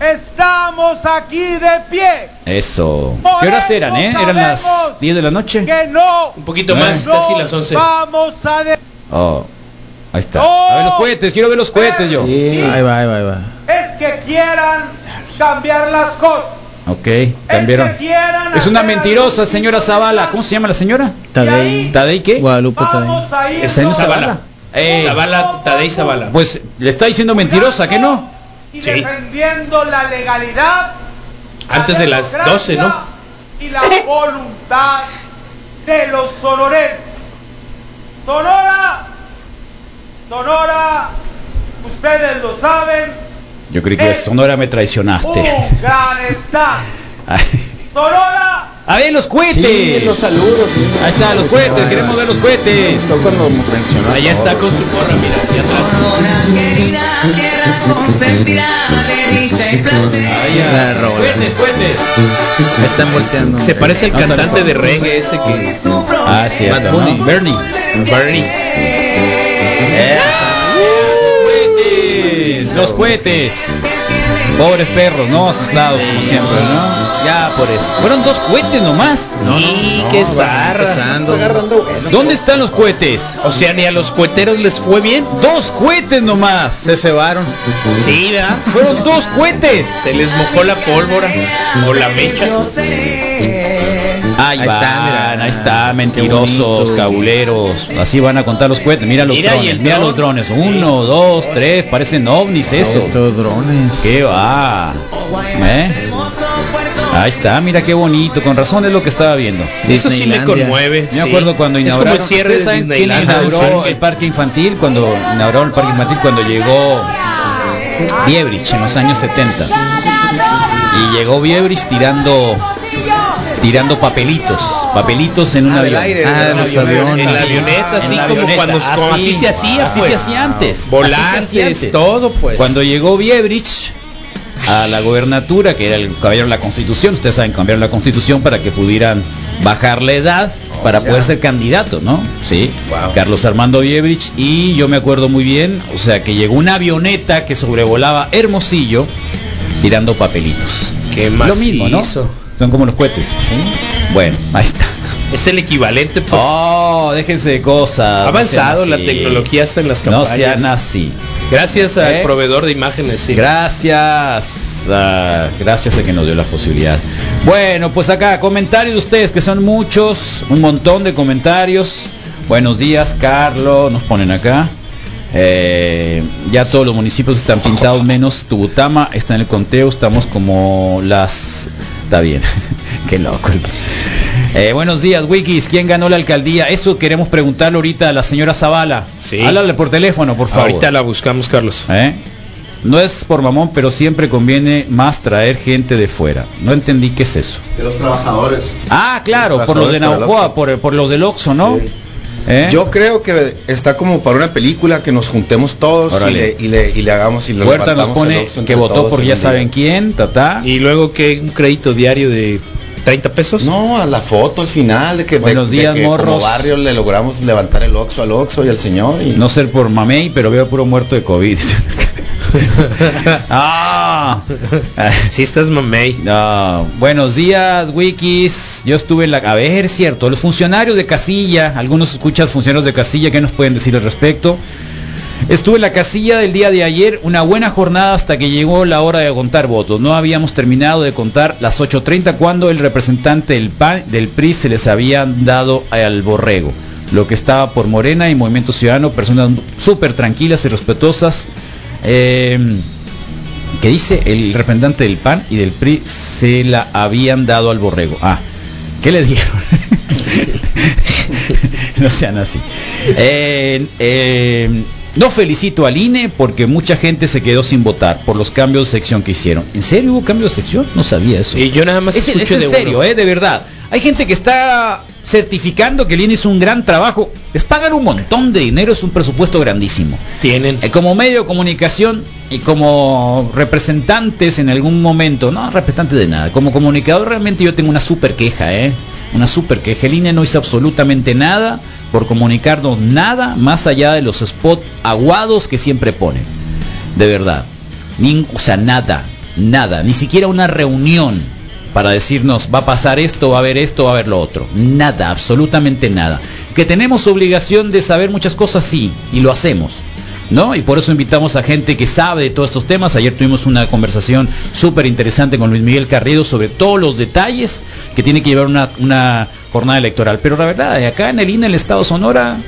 estamos aquí de pie.
Eso.
Por
¿Qué horas eran, eh? ¿Eran las
sabemos
10 de la noche?
Que no,
Un poquito
Eh.
más,
no
casi las 11.
vamos a de-
Oh, ahí está. A ver los cohetes, quiero ver los cohetes yo.
Sí.
Ahí va, ahí va, ahí va.
es que quieran cambiar las cosas.
Ok,
Es
cambiaron.
que
Es una mentirosa, señora Zavala. ¿Cómo se llama la señora?
Tadei.
¿Tadei qué?
Guadalupe Tadei.
Es
¿Señor
Zavala.
Zavala? Eh,
Zavala, Tadei Zavala.
Pues le está diciendo mentirosa, ¿que no?
y
Sí.
defendiendo la legalidad la
Antes de las
democracia
12, ¿no?
y la voluntad de los sonorenses. Sonora, Sonora, ustedes lo saben,
Yo creí que Sonora me traicionaste.
un gran estado. Sonora,
A ver los cohetes.
Sí, los saludos. mira.
Ahí está, los cohetes, queremos ver los
Me
cohetes.
gustó cuando mencionó.
Allá está con su porra, mira, aquí atrás.
Ahí ya.
La rola.
Cohetes, cohetes.
Están volteando.
Se parece al
No, está
cantante de reggae ese que.
Ah, cierto.
Bad
¿no?
Bunny.
Bernie.
Bernie.
Eh, cohetes, los cohetes. Pobres perros, ¿no? Asustados como siempre, ¿no? Ya por eso. Fueron dos cohetes nomás.
No, no,
Y
no,
qué zarra.
¿Dónde están los cohetes?
O sea, ni a los coheteros les fue bien.
Dos cohetes nomás.
Se cebaron.
Sí, ¿verdad?
Fueron dos cohetes.
Se les mojó la pólvora o la mecha.
Ahí,
Ahí
van,
está, mira.
Ahí está,
Qué
mentirosos,
bonito.
cabuleros. Así van a contar los cohetes. Mira los
Mira,
drones, mira
dron.
los drones. Uno, dos, tres, parecen ovnis eso.
Estos drones.
¿Qué va? ¿Eh? Ahí está, mira qué bonito. Con razón es lo que estaba viendo.
Eso sí me
Disneylandia.
conmueve.
Me
sí.
acuerdo cuando
Es como
inauguraron.
el cierre
¿Ustedes
de
saben quién inauguró el parque infantil? Cuando inauguraron el parque infantil cuando llegó Biebrich en los años 70. Y llegó Biebrich tirando tirando papelitos, papelitos en un
Ah,
avión.
aire,
Ah,
del
los aviones.
En la avioneta, así
En
como
avioneta,
cuando como así,
así,
se hacía,
así
pues.
se hacía antes, así se
Volantes,
hacía antes.
todo, pues.
Cuando llegó Biebrich a la gobernatura, que era el cambiaron la constitución, ustedes saben, cambiaron la constitución para que pudieran bajar la edad para
ya.
poder ser candidato, ¿no? Sí.
Wow.
Carlos Armando Biebrich y yo me acuerdo muy bien, o sea, que llegó una avioneta que sobrevolaba Hermosillo tirando papelitos.
Qué
Lo mismo, ¿no? Son como los cohetes. Bueno, ahí está.
Es el equivalente, pues.
Oh, déjense de cosas.
ha
no
avanzado la tecnología hasta en las
No
campañas.
sean así.
Gracias al
¿Eh?
proveedor de imágenes, sí.
Gracias, gracias a que nos dio la posibilidad. Bueno, pues acá, comentarios de ustedes, que son muchos, un montón de comentarios. Buenos días, Carlos, nos ponen acá. Eh, ya todos los municipios están pintados menos Tubutama, está en el conteo, estamos como las... Está bien, qué loco. Eh, buenos días, Wikis, ¿quién ganó la alcaldía? Eso queremos preguntarle ahorita a la señora Zavala.
Sí.
Háblale por teléfono, por favor.
Ahorita la buscamos, Carlos.
¿Eh? No es por mamón, pero siempre conviene más traer gente de fuera. No entendí qué es eso.
De los trabajadores.
Ah, claro,
Los
por los de Naujoa, por, por los del Oxxo, ¿no?
Sí.
¿Eh?
Yo creo que está como para una película que nos juntemos todos y le, y, le, y le hagamos y le
Huerta nos pone que votó por ya saben quién, tatá.
Y luego que un crédito diario de 30 pesos.
No, a la foto al final de que, de-
Buenos
de
días,
que
morros.
como barrio le logramos levantar el Oxxo al Oxxo y al señor y
No ser por mamey, pero veo puro muerto de COVID. ah.
Si estás mamey.
No. Buenos días, Wikis. Yo estuve en la... A ver, es cierto. Los funcionarios de casilla, algunos escuchas funcionarios de casilla, ¿qué nos pueden decir al respecto? Estuve en la casilla del día de ayer, una buena jornada hasta que llegó la hora de contar votos. No habíamos terminado de contar las 8.30 cuando el representante del, PAN, del PRI se les había dado al borrego. Lo que estaba por Morena y Movimiento Ciudadano, personas súper tranquilas y respetuosas. Eh, que dice el representante del PAN y del PRI se la habían dado al borrego. Ah, ¿qué le dieron? no sean así. Eh, eh, no felicito al INE porque mucha gente se quedó sin votar por los cambios de sección que hicieron. ¿En serio hubo cambios de sección? No sabía eso.
Y yo nada más
Es, es en
de
serio,
uno.
eh, de verdad. Hay gente que está certificando que el INE hizo un gran trabajo. Les pagan un montón de dinero, es un presupuesto grandísimo.
Tienen.
Eh, como medio de comunicación y como representantes en algún momento, no representantes de nada, como comunicador realmente yo tengo una super queja, ¿eh? Una super queja. El INE no hizo absolutamente nada por comunicarnos nada más allá de los spots aguados que siempre ponen. De verdad. Nin- o sea, nada, nada, ni siquiera una reunión para decirnos va a pasar esto, va a haber esto, va a haber lo otro. Nada, absolutamente nada. Que tenemos obligación de saber muchas cosas, sí, y lo hacemos. ¿No? Y por eso invitamos a gente que sabe de todos estos temas. Ayer tuvimos una conversación súper interesante con Luis Miguel Carrido sobre todos los detalles que tiene que llevar una, jornada electoral. Pero la verdad, acá en el INE, el Estado Sonora,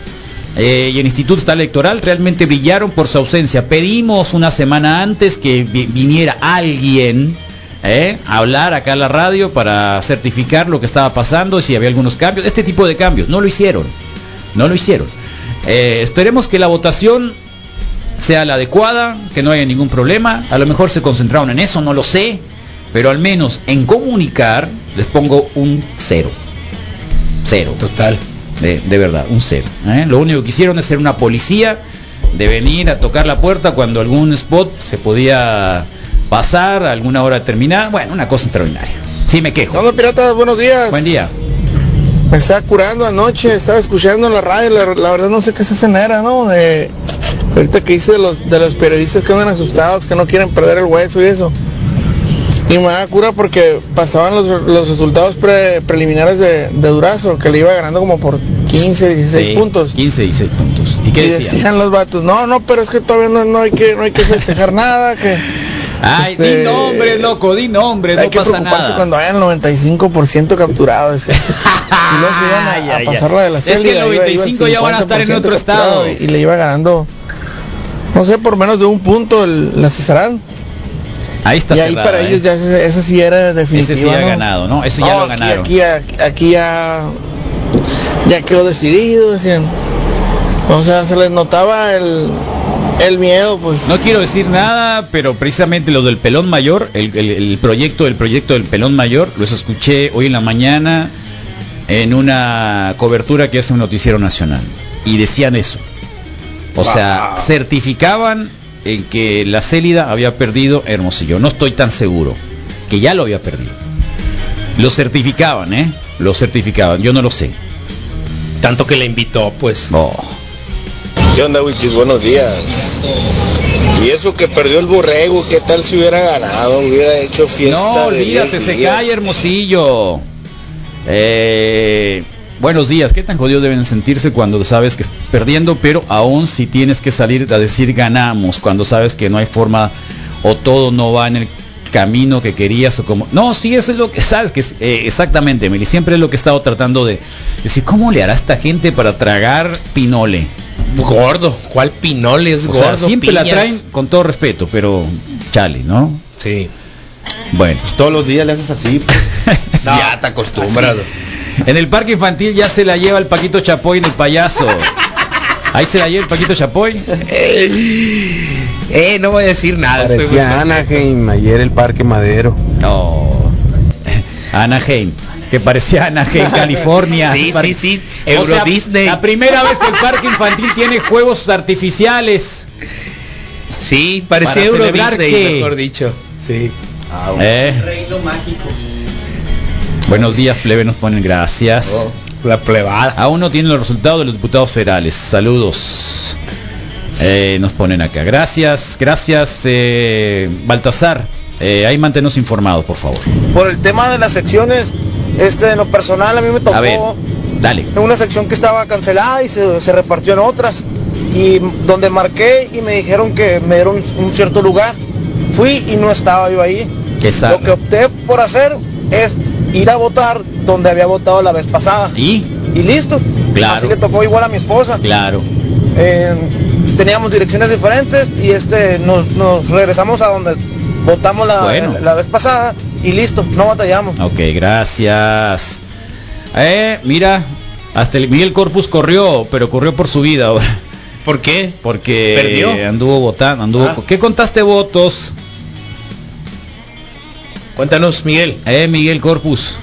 eh, y el Instituto Electoral realmente brillaron por su ausencia. Pedimos una semana antes que vi- viniera alguien eh, a hablar acá a la radio para certificar lo que estaba pasando si había algunos cambios. Este tipo de cambios. No lo hicieron. No lo hicieron. Eh, esperemos que la votación sea la adecuada, que no haya ningún problema. A lo mejor se concentraron en eso, no lo sé. Pero al menos en comunicar les pongo un cero. Cero.
Total.
De, de verdad, un cero. ¿eh? Lo único que hicieron es ser una policía de venir a tocar la puerta cuando algún spot se podía pasar a alguna hora determinada. Bueno, una cosa extraordinaria. Sí me quejo.
Hola piratas, buenos días.
Buen día.
Me estaba curando anoche, estaba escuchando la radio, la, la verdad no sé qué se era, ¿no? De, ahorita que hice de los, de los periodistas que andan asustados, que no quieren perder el hueso y eso. Y me da cura porque pasaban los, los resultados pre- preliminares de, de Durazo, que le iba ganando como por 15, 16
Sí,
puntos.
15, 16 puntos. ¿Y qué
y
decían?
decían los vatos, no, no, pero es que todavía no, no hay que no hay que festejar nada, que
Ay,
este,
di nombres, loco, di nombres,
hay
no
que
pasa
preocuparse
nada.
cuando hayan 95% capturados. decía. y luego se iban a,
Ay,
a
ay,
pasarla de la
Es que el
iba- iba
95 ya van a estar en
50%
otro estado.
Y, y le iba ganando, no sé, por menos de un punto el, la Cesarán.
Ahí está
y ahí para
¿eh?
ellos ya ese, sí era definitivo.
Ese sí ha
¿no?
ganado, ¿no? Ese ya lo
aquí-
ganaron.
Aquí, aquí, aquí ya, ya quedó decidido, decían. O sea, se les notaba el, el miedo, pues.
No quiero decir nada, pero precisamente lo del pelón mayor, el, el- el proyecto, el proyecto del pelón mayor, los escuché hoy en la mañana en una cobertura que hace un noticiero nacional. Y decían eso. O sea, certificaban en que la Célida había perdido Hermosillo. No estoy tan seguro. Que ya lo había perdido. Lo certificaban, ¿eh? Lo certificaban. Yo no lo sé.
Tanto que le invitó, pues.
¿Qué onda, Wikis? Buenos días. Y eso que perdió el borrego, ¿qué tal si hubiera ganado? Hubiera hecho fiesta
No,
de
olvídate,
10
se cae Hermosillo. Eh, buenos días, ¿qué tan jodidos deben sentirse cuando sabes que estás perdiendo, pero aún si tienes que salir a decir ganamos, cuando sabes que no hay forma o todo no va en el camino que querías o como... No, sí, eso es lo que sabes que es, eh, exactamente, Meli, siempre es lo que he estado tratando de decir, ¿cómo le hará esta gente para tragar pinole?
Gordo, ¿cuál pinole es
O
gordo?
sea, siempre la traen con todo respeto, pero chale, ¿no?
Sí.
Bueno.
todos los días le haces así.
ya te acostumbras. En el parque infantil ya se la lleva el Paquito Chapoy en el payaso. Ahí se la lleva el Paquito Chapoy.
Eh, no voy a decir nada.
Parecía Anaheim ayer el Parque Madero.
No. Anaheim. Que parecía Anaheim, California.
Sí,
Par-
sí, sí.
O
Euro
sea,
Disney.
La primera vez que el parque infantil tiene juegos artificiales.
Sí, parecía Euro Disney,
que-
mejor dicho. Sí.
Eh.
Reino mágico.
Buenos días, plebe, nos ponen gracias.
la plebada.
Aún no tienen los resultados de los diputados federales. Saludos. Eh, nos ponen acá. Gracias, gracias, eh, Baltasar. Eh, ahí manténnos informados, por favor.
Por el tema de las secciones, este, en lo personal a mí me tocó
A ver, dale.
en una sección que estaba cancelada y se, se repartió en otras. Y donde marqué y me dijeron que me dieron un cierto lugar. Fui y no estaba yo ahí. Lo que opté por hacer es ir a votar donde había votado la vez pasada.
¿Y?
Y listo.
Claro.
Así le tocó igual a mi esposa.
Claro.
Eh, teníamos direcciones diferentes y este nos, nos regresamos a donde votamos la,
Bueno.
la, la vez pasada y listo, no batallamos.
Ok, gracias. Eh, mira, hasta el Miguel Corpus corrió, pero corrió por su vida ahora.
¿Por qué?
Porque
¿Perdió?
anduvo votando, anduvo.
Ah.
¿Qué contaste votos?
Cuéntanos, Miguel.
Eh, Miguel Corpus.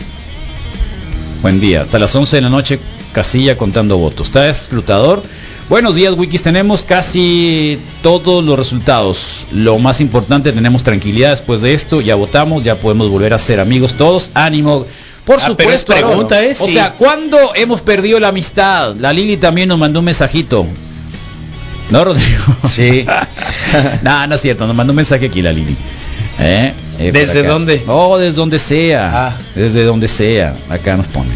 Buen día. Hasta las 11 de la noche, casilla contando votos. ¿Está escrutador? Buenos días, Wikis. Tenemos casi todos los resultados. Lo más importante, tenemos tranquilidad después de esto. Ya votamos, ya podemos volver a ser amigos todos. Ánimo. Por
Ah, pero es
supuesto.
pregunta,
Aaron.
¿eh?
O
Sí.
sea, ¿cuándo hemos perdido la amistad? La Lili también nos mandó un mensajito. ¿No, Rodrigo? Sí. no, no es cierto. Nos mandó un mensaje aquí la Lili. ¿Eh? Eh,
¿Desde dónde?
Oh, desde donde sea. Desde donde sea. Acá nos pone.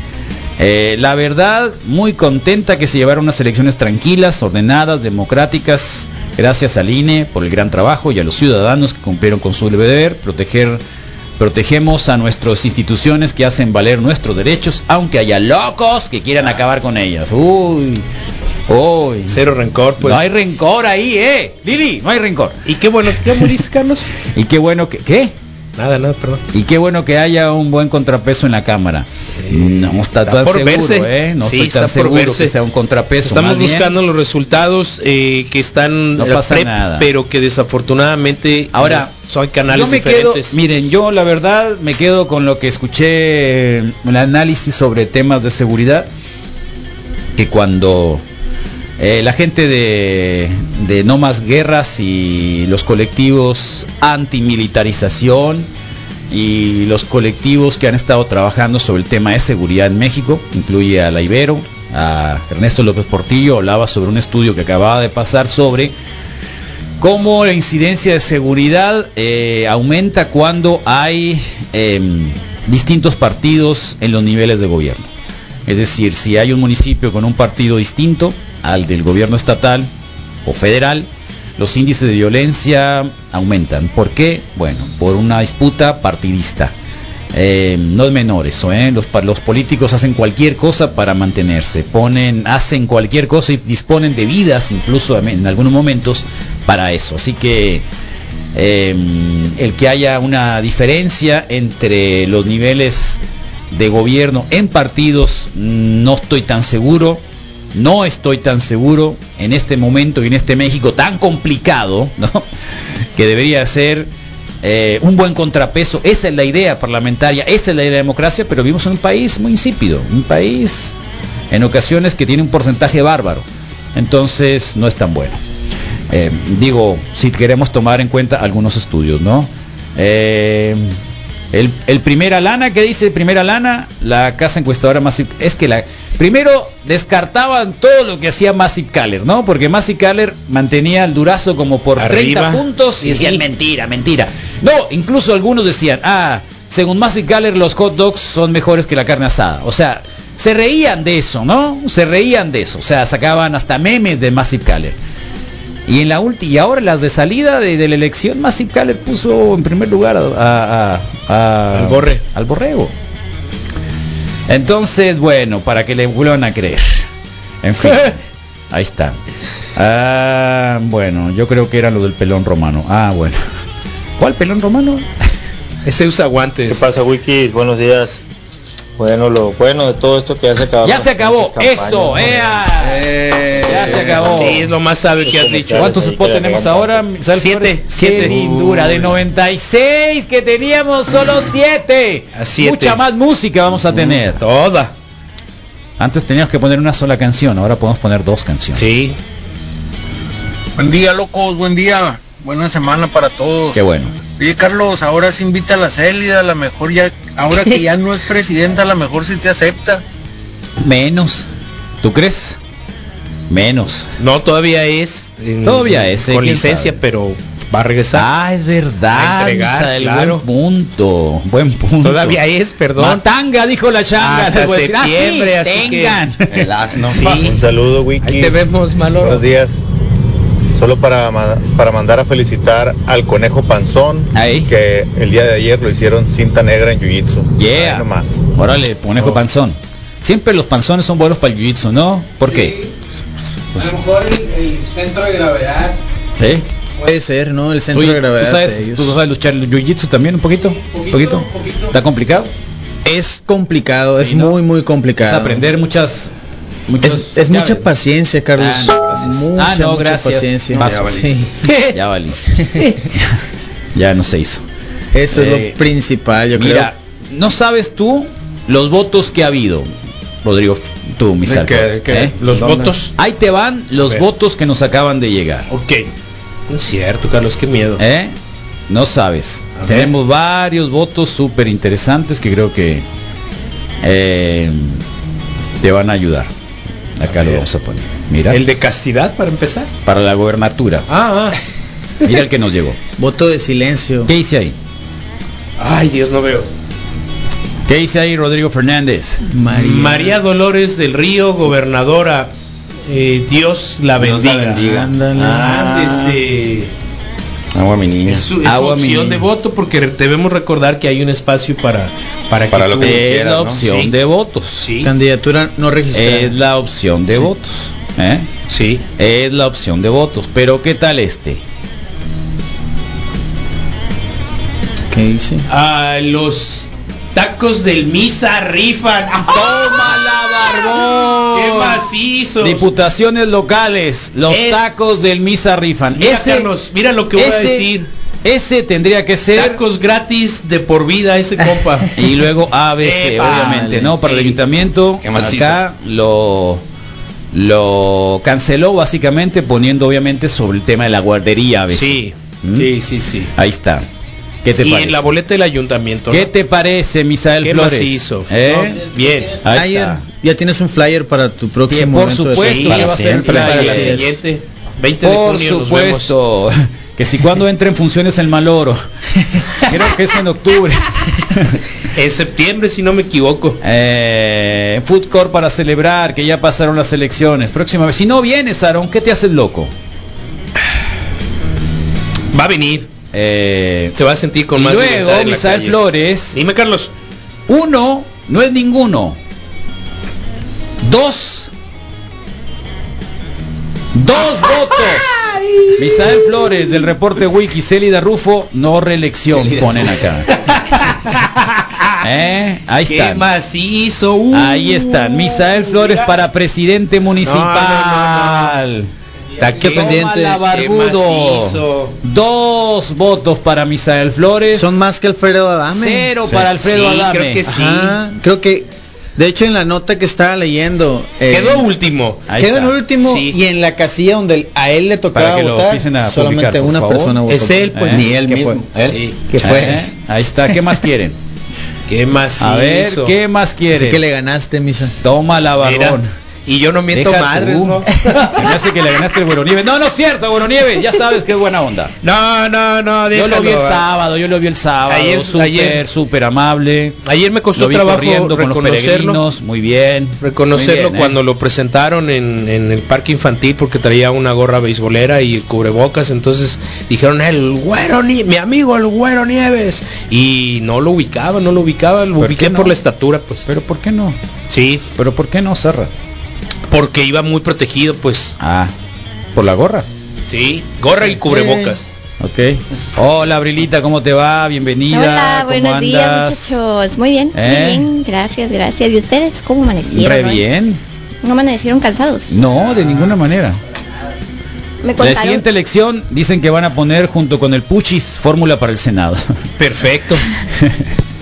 Eh, la verdad, muy contenta que se llevaron unas elecciones tranquilas, ordenadas, democráticas, gracias al INE por el gran trabajo y a los ciudadanos que cumplieron con su deber, proteger, protegemos a nuestras instituciones que hacen valer nuestros derechos, aunque haya locos que quieran acabar con ellas. Uy, uy.
Cero rencor, pues.
No hay rencor ahí, eh. Lili, no hay rencor.
Y qué bueno, ¿qué morís, Carlos?
Y qué bueno que, ¿qué?
Nada, nada, perdón.
Y qué bueno que haya un buen contrapeso en la cámara. No está,
Está
tan
por
seguro,
verse.
¿eh? No
Sí,
estoy tan seguro
verse.
que sea un contrapeso.
Estamos
bien,
buscando los resultados eh, que están
No
la
pasa
prep,
nada.
pero que desafortunadamente
Ahora,
no, son canales
yo me
diferentes.
quedo, miren, yo la verdad me quedo con lo que escuché, el análisis sobre temas de seguridad, que cuando eh, la gente de, de No Más Guerras y los colectivos antimilitarización y los colectivos que han estado trabajando sobre el tema de seguridad en México, incluye a la Ibero, a Ernesto López Portillo, hablaba sobre un estudio que acababa de pasar sobre cómo la incidencia de seguridad eh, aumenta cuando hay em, distintos partidos en los niveles de gobierno. Es decir, si hay un municipio con un partido distinto al del gobierno estatal o federal, los índices de violencia aumentan. ¿Por qué? Bueno, por una disputa partidista. Eh, no es menor eso, ¿eh? los, los políticos hacen cualquier cosa para mantenerse, ponen, hacen cualquier cosa y disponen de vidas, incluso en algunos momentos, para eso. Así que eh, el que haya una diferencia entre los niveles de gobierno en partidos, no estoy tan seguro. no estoy tan seguro en este momento y en este México tan complicado, ¿no? que debería ser eh, un buen contrapeso. Esa es la idea parlamentaria, esa es la idea de democracia, pero vivimos en un país muy insípido, un país en ocasiones que tiene un porcentaje bárbaro. Entonces no es tan bueno. Eh, digo, si queremos tomar en cuenta algunos estudios, ¿no? Eh, el, el primera lana, ¿qué dice primera lana? La casa encuestadora Massive, es que la primero descartaban todo lo que hacía Massive Caller, ¿no? Porque Massive Caller mantenía el durazo como por
Arriba,
30 puntos y decían mentira, mentira. No, incluso algunos decían, ah, según Massive Caller los hot dogs son mejores que la carne asada. O sea, se reían de eso, ¿no? Se reían de eso. O sea, sacaban hasta memes de Massive Caller. Y en la última y ahora las de salida de, de la elección, Massive Caller puso en primer lugar a, a- a-
Al Borre.
al borrego. Entonces, bueno, para que le vuelvan a creer. En fin, ahí está. Ah, bueno, yo creo que era lo del pelón romano. Ah, bueno. ¿Cuál pelón romano?
Ese usa guantes.
¿Qué pasa, Wiki? Buenos días. Bueno, lo bueno de todo esto que ya se acabó.
Ya se acabó. Eso, ¡ea! Ya se acabó.
Sí, es lo más sabio que has dicho.
¿Cuántos spots tenemos ahora?
Siete, siete.
Lindura, de 96 que teníamos solo 7.
A siete.
Mucha más música vamos a tener.
Toda.
Antes teníamos que poner una sola canción, ahora podemos poner dos canciones.
Sí.
Buen día, locos, buen día. Buena semana para todos.
Qué bueno.
Oye, Carlos, ahora se invita a la Célida, a lo mejor ya, ahora que ya no es presidenta, a lo mejor sí te acepta.
Menos. ¿Tú crees? Menos.
No, todavía es. en-
Todavía es, eh,
Con licencia,
sabe.
pero va a regresar.
Ah, es verdad.
A entregar,
Misael,
claro.
Buen punto. Buen punto.
Todavía es, perdón.
Matanga, dijo la changa.
Hasta
les voy a decir, ah, sí,
septiembre, así que-
tengan.
El asno.
Sí.
Un saludo, Wiki.
Ahí te vemos, Maloro.
Buenos días. Solo para, para mandar a felicitar al conejo panzón,
Ahí.
que el día de ayer lo hicieron cinta negra en Jiu-Jitsu.
Yeah.
Ahí nomás.
Órale, conejo panzón. Siempre los panzones son buenos para el jiu-jitsu, ¿no? ¿Por qué?
A lo mejor el, el centro de gravedad.
¿Sí?
Puede ser, ¿no? El centro
Oye,
de gravedad
¿tú,
de
sabes,
ellos.
¿Tú sabes luchar el jiu-jitsu también un poquito? ¿Un poquito? ¿Está complicado?
Es complicado, es muy, muy
Es
complicado.
aprender muchas... muchos
Es, es mucha paciencia, Carlos.
Ah, no, gracias.
Mucha,
Ah, no,
mucha
gracias.
paciencia.
Paso.
Ya valí. Sí.
Ya valí. ya no se hizo.
Eso es
Eh,
lo principal, yo
Mira, no sabes tú los votos que ha habido, Rodrigo, tú, mis
¿De qué? ¿De qué?
Los
¿Dónde?
votos.
Ahí te van los votos que nos acaban de llegar.
Ok. No es cierto, Carlos, qué miedo.
¿Eh? No sabes.
A ver.
Tenemos varios votos súper interesantes que creo que eh, te van a ayudar. Acá lo vamos a poner. Mira,
El de castidad, para empezar.
para la gobernatura.
Ah, ah.
Mira el que nos llegó.
Voto de silencio.
¿Qué dice ahí?
Ay, Dios, no veo.
¿Qué dice ahí Rodrigo Fernández?
María.
María Dolores del Río, gobernadora. Eh, Dios la
Dios la
bendiga.
bendiga.
Ándale.
Ah.
Ándese.
Agua mi niña.
Es su, es
Agua, mi
opción
niña.
de voto porque debemos recordar que hay un espacio para para,
Para
que
lo
tú-
que
Es
quieras,
la
¿no?
opción
Sí.
de votos.
sí,
Candidatura no registrada.
Es la opción de
Sí.
votos. ¿eh?
sí.
Es la opción de votos. Pero ¿qué tal este?
¿Qué dice?
A los tacos del Misa rifan.
¡Toma la barbón!
¡Qué macizos!
Diputaciones locales, los
Es-
tacos del Misa rifan.
Mira,
ese,
Carlos, mira lo que voy a decir.
ese tendría que ser
Tacos gratis de por vida ese compa.
y luego ABC,
Epa,
obviamente, ¿no? Para el ayuntamiento,
Qué macizo.
acá lo lo canceló básicamente poniendo obviamente sobre el tema de la guardería ABC.
Sí,
¿Mm?
sí, sí, sí.
Ahí está. ¿Qué te
y
parece?
en la boleta del ayuntamiento.
¿Qué
¿no?
te parece, Misael
Qué
Flores?
macizo.
¿Eh?
No, bien.
Ahí
Ah, ya,
está.
ya tienes un flyer para tu próximo
por
de
supuesto, ya va a ser.
Para la siguiente. 20 de
Por
junio nos vemos.
supuesto. Que si cuando entra en funciones el Maloro. Creo que es en octubre.
En septiembre, si no me equivoco.
Eh, Food Court para celebrar que ya pasaron las elecciones. Próxima vez. Si no vienes, Aaron, ¿qué te haces loco?
Va a venir.
Eh,
Se va a sentir con
y
más
luego, Misael. Flores,
Dime, Carlos.
uno no es ninguno. Dos. Dos votos. Misael Flores del reporte Wiki, Célida Rufo, no reelección,
Célida
ponen acá. ¿Eh? Ahí
Qué
están.
macizo. uh.
Ahí están. Misael Flores para presidente municipal.
Está.
Barbudo.
macizo.
Dos votos para Misael Flores.
Son más que Alfredo Adame.
Cero
Sí.
para Alfredo
Sí,
Adame.
creo que sí.
Ajá, creo que de hecho en la nota que estaba leyendo eh,
Quedó último.
Quedó en último
Sí.
y en la casilla donde a él le tocaba
que
votar solamente una
favor.
persona votó.
Es él, pues.
¿Eh?
Ni él mismo. Él.
Sí.
Que fue.
¿Eh? Ahí está. ¿Qué más quieren?
Qué macizo.
A ver, ¿qué más
Así
quieren?
que le ganaste, misa.
Toma la
Mira,
barbón.
Y yo no miento
Deja
madres,
tú.
¿no?
Se me hace que le ganaste el Buero Nieves. No, no es cierto, Buero Nieves. Ya sabes que es buena onda.
No, no, no,
Yo lo vi el
déjalo, ah.
sábado, yo lo vi el sábado.
Ayer-
súper,
ayer-
súper amable.
Ayer me costó
Lo vi
trabajo
corriendo con los peregrinos. Muy bien.
reconocerlo
Muy bien, ¿eh?
cuando lo presentaron en, en el parque infantil porque traía una gorra beisbolera y cubrebocas entonces dijeron el güero ni mi amigo el güero Nieves y no lo ubicaba no lo ubicaba lo
¿Por
ubiqué
no?
por la estatura pues
Pero ¿por qué no?
sí
Pero ¿por qué no, Serra?
Porque iba muy protegido pues
Ah, por la gorra.
sí gorra y cubrebocas
Ok. Hola, Brilita, ¿cómo te va? Bienvenida.
Hola,
¿Cómo
buenos días muchachos. Muy bien,
¿Eh?
muy bien, gracias, gracias. ¿Y ustedes cómo amanecieron?
Re bien.
¿No amanecieron cansados?
No, de ninguna manera.
Me
La siguiente elección dicen que van a poner junto con el Puchis fórmula para el Senado.
perfecto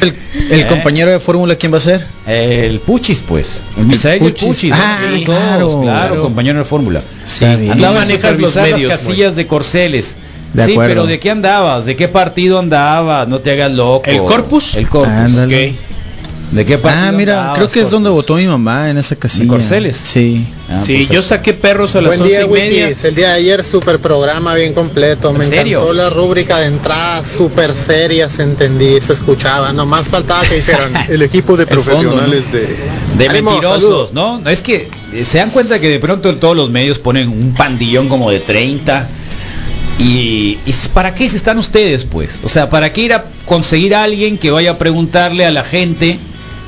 El, el
¿Eh?
compañero de fórmula, ¿quién va a ser?
El Puchis, pues. El Misael y el
Puchis.
Puchis.
Ah,
Sí,
claro,
claro,
claro.
compañero de fórmula.
Sí,
Andaba
Tú
en
manejas los medios,
las casillas de Corceles.
De
sí,
acuerdo.
pero ¿de qué andabas? ¿De qué partido andabas? No te hagas loco.
¿El Corpus?
El Corpus. ¿De qué partido
Ah, mira,
andabas,
creo que es donde votó mi mamá en esa casilla.
Corceles?
Sí.
Ah,
sí
pues,
yo saqué perros a las
Buen
once
día,
y media
Wikis. El día de ayer super programa bien completo. Me
¿En serio?
encantó la rúbrica de entrada super seria, se entendí, se escuchaba. Nomás faltaba que dijeran el equipo de
fondo,
profesionales de
De
Ánimo,
mentirosos,
saludos.
¿no? Es que eh, se dan cuenta que de pronto en todos los medios ponen un pandillón como de 30. Y, y ¿para qué están ustedes, pues? O sea, ¿para qué ir a conseguir a alguien que vaya a preguntarle a la gente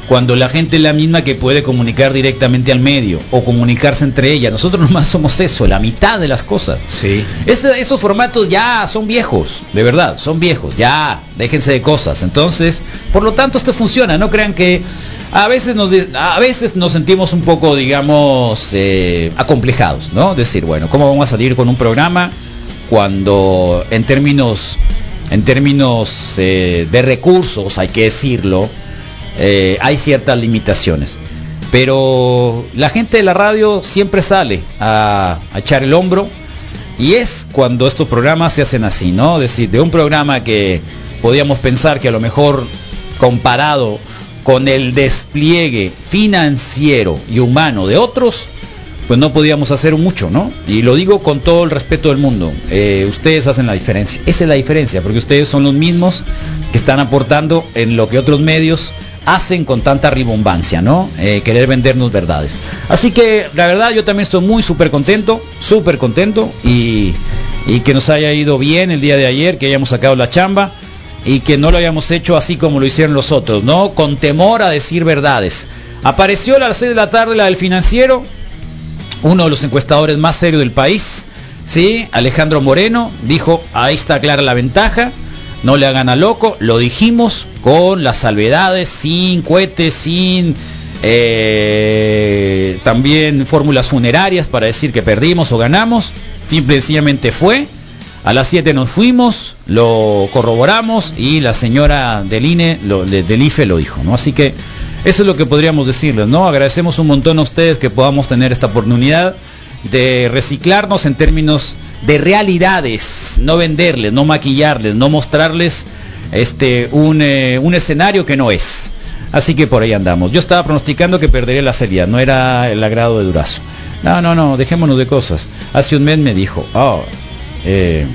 cuando la gente es la misma que puede comunicar directamente al medio o comunicarse entre ellas? Nosotros nomás somos eso, la mitad de las cosas.
sí
esos formatos ya son viejos, de verdad, son viejos, ya, déjense de cosas. Entonces, por lo tanto, esto funciona, no crean que a veces nos, a veces nos sentimos un poco, digamos, eh, acomplejados, ¿no? Decir, bueno, ¿cómo vamos a salir con un programa cuando en términos, en términos eh, de recursos, hay que decirlo, eh, hay ciertas limitaciones? Pero la gente de la radio siempre sale a, echar el hombro y es cuando estos programas se hacen así, ¿no? Es decir, de un programa que podíamos pensar que a lo mejor comparado con el despliegue financiero y humano de otros, pues no podíamos hacer mucho, ¿no? Y lo digo con todo el respeto del mundo. Eh, ustedes hacen la diferencia. Esa es la diferencia, porque ustedes son los mismos que están aportando en lo que otros medios hacen con tanta ribombancia, ¿no? Eh, querer vendernos verdades. Así que la verdad yo también estoy muy súper contento, súper contento y, que nos haya ido bien el día de ayer, que hayamos sacado la chamba y que no lo hayamos hecho así como lo hicieron los otros, ¿no? Con temor a decir verdades. Apareció a las 6 de la tarde la del financiero, uno de los encuestadores más serios del país, ¿sí? Alejandro Moreno dijo, ahí está clara la ventaja, no le hagan a loco, lo dijimos con las salvedades, sin cohetes, sin eh, también fórmulas funerarias para decir que perdimos o ganamos, simple y sencillamente fue, a las 7 nos fuimos, lo corroboramos y la señora del INE, del IFE lo dijo, ¿no? Así que eso es lo que podríamos decirles, ¿no? Agradecemos un montón a ustedes que podamos tener esta oportunidad de reciclarnos en términos de realidades, no venderles, no maquillarles, no mostrarles este un, eh, un escenario que no es. Así que por ahí andamos. Yo estaba pronosticando que perdería la serie, no era el agrado de Durazo. No, no, no, dejémonos de cosas. Hace un mes me dijo, oh, eh,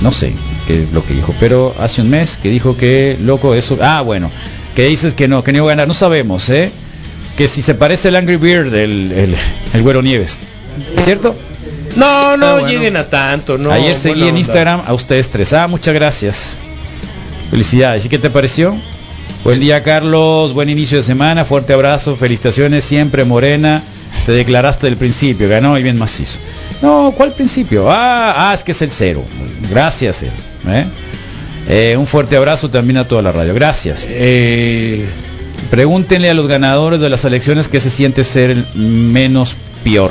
no sé qué es lo que dijo, pero hace un mes que dijo que, loco, eso, ah, bueno, que dices que no, que no iba a ganar, no sabemos, ¿eh? Que si se parece el Angry Beard del el, el Güero Nieves, ¿es cierto?
no no
Ah, bueno.
lleguen a tanto no
Ayer seguí en. Instagram a ustedes tres. Ah, muchas gracias. Felicidades. ¿Y qué te pareció? Buen día, Carlos. Buen inicio de semana. Fuerte abrazo. Felicitaciones siempre, Morena. Te declaraste del principio. Ganó y bien macizo. No, ¿cuál principio? Ah, ah, es que es el cero. Gracias, él. ¿eh? Eh, un fuerte abrazo también a toda la radio. Gracias. Eh, pregúntenle a los ganadores de las elecciones que se siente ser el menos peor.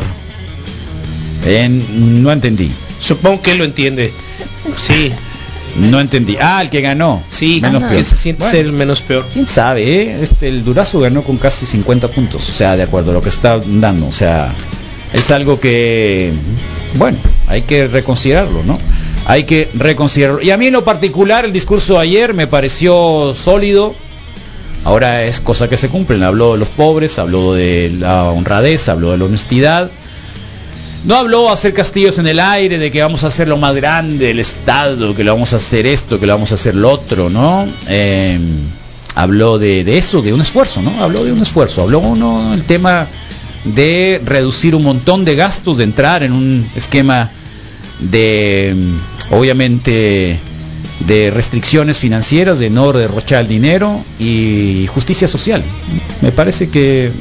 No entendí.
Supongo que él lo entiende. Sí.
No entendí. Ah, el que ganó.
Sí,
menos peor.
se siente
Bueno.
ser el menos peor.
¿Quién sabe? eh? Este, el Durazo ganó con casi 50 puntos, o sea, de acuerdo a lo que está dando, o sea, es algo que, bueno, hay que reconsiderarlo, ¿no? Hay que reconsiderarlo. Y a mí en lo particular el discurso de ayer me pareció sólido. Ahora es cosa que se cumplen. Habló de los pobres, habló de la honradez, habló de la honestidad. No habló hacer castillos en el aire, de que vamos a hacer lo más grande del Estado, que lo vamos a hacer esto, que lo vamos a hacer lo otro, ¿no? Eh, habló de, eso, de un esfuerzo, ¿no? Habló de un esfuerzo. Habló uno el tema de reducir un montón de gastos, de entrar en un esquema de, obviamente, de restricciones financieras, de no derrochar el dinero y justicia social. Me parece que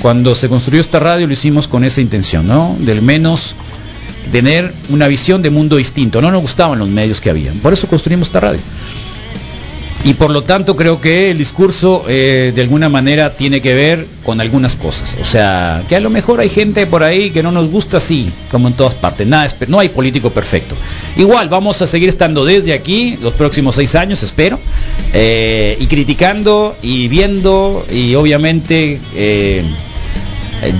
cuando se construyó esta radio lo hicimos con esa intención, ¿no? Del menos tener una visión de mundo distinto. No nos gustaban los medios que habían. Por eso construimos esta radio. Y por lo tanto creo que el discurso eh, de alguna manera tiene que ver con algunas cosas. O sea, que a lo mejor hay gente por ahí que no nos gusta así, como en todas partes. Nada, no hay político perfecto. Igual vamos a seguir estando desde aquí los próximos seis años, espero, eh, y criticando y viendo y obviamente eh,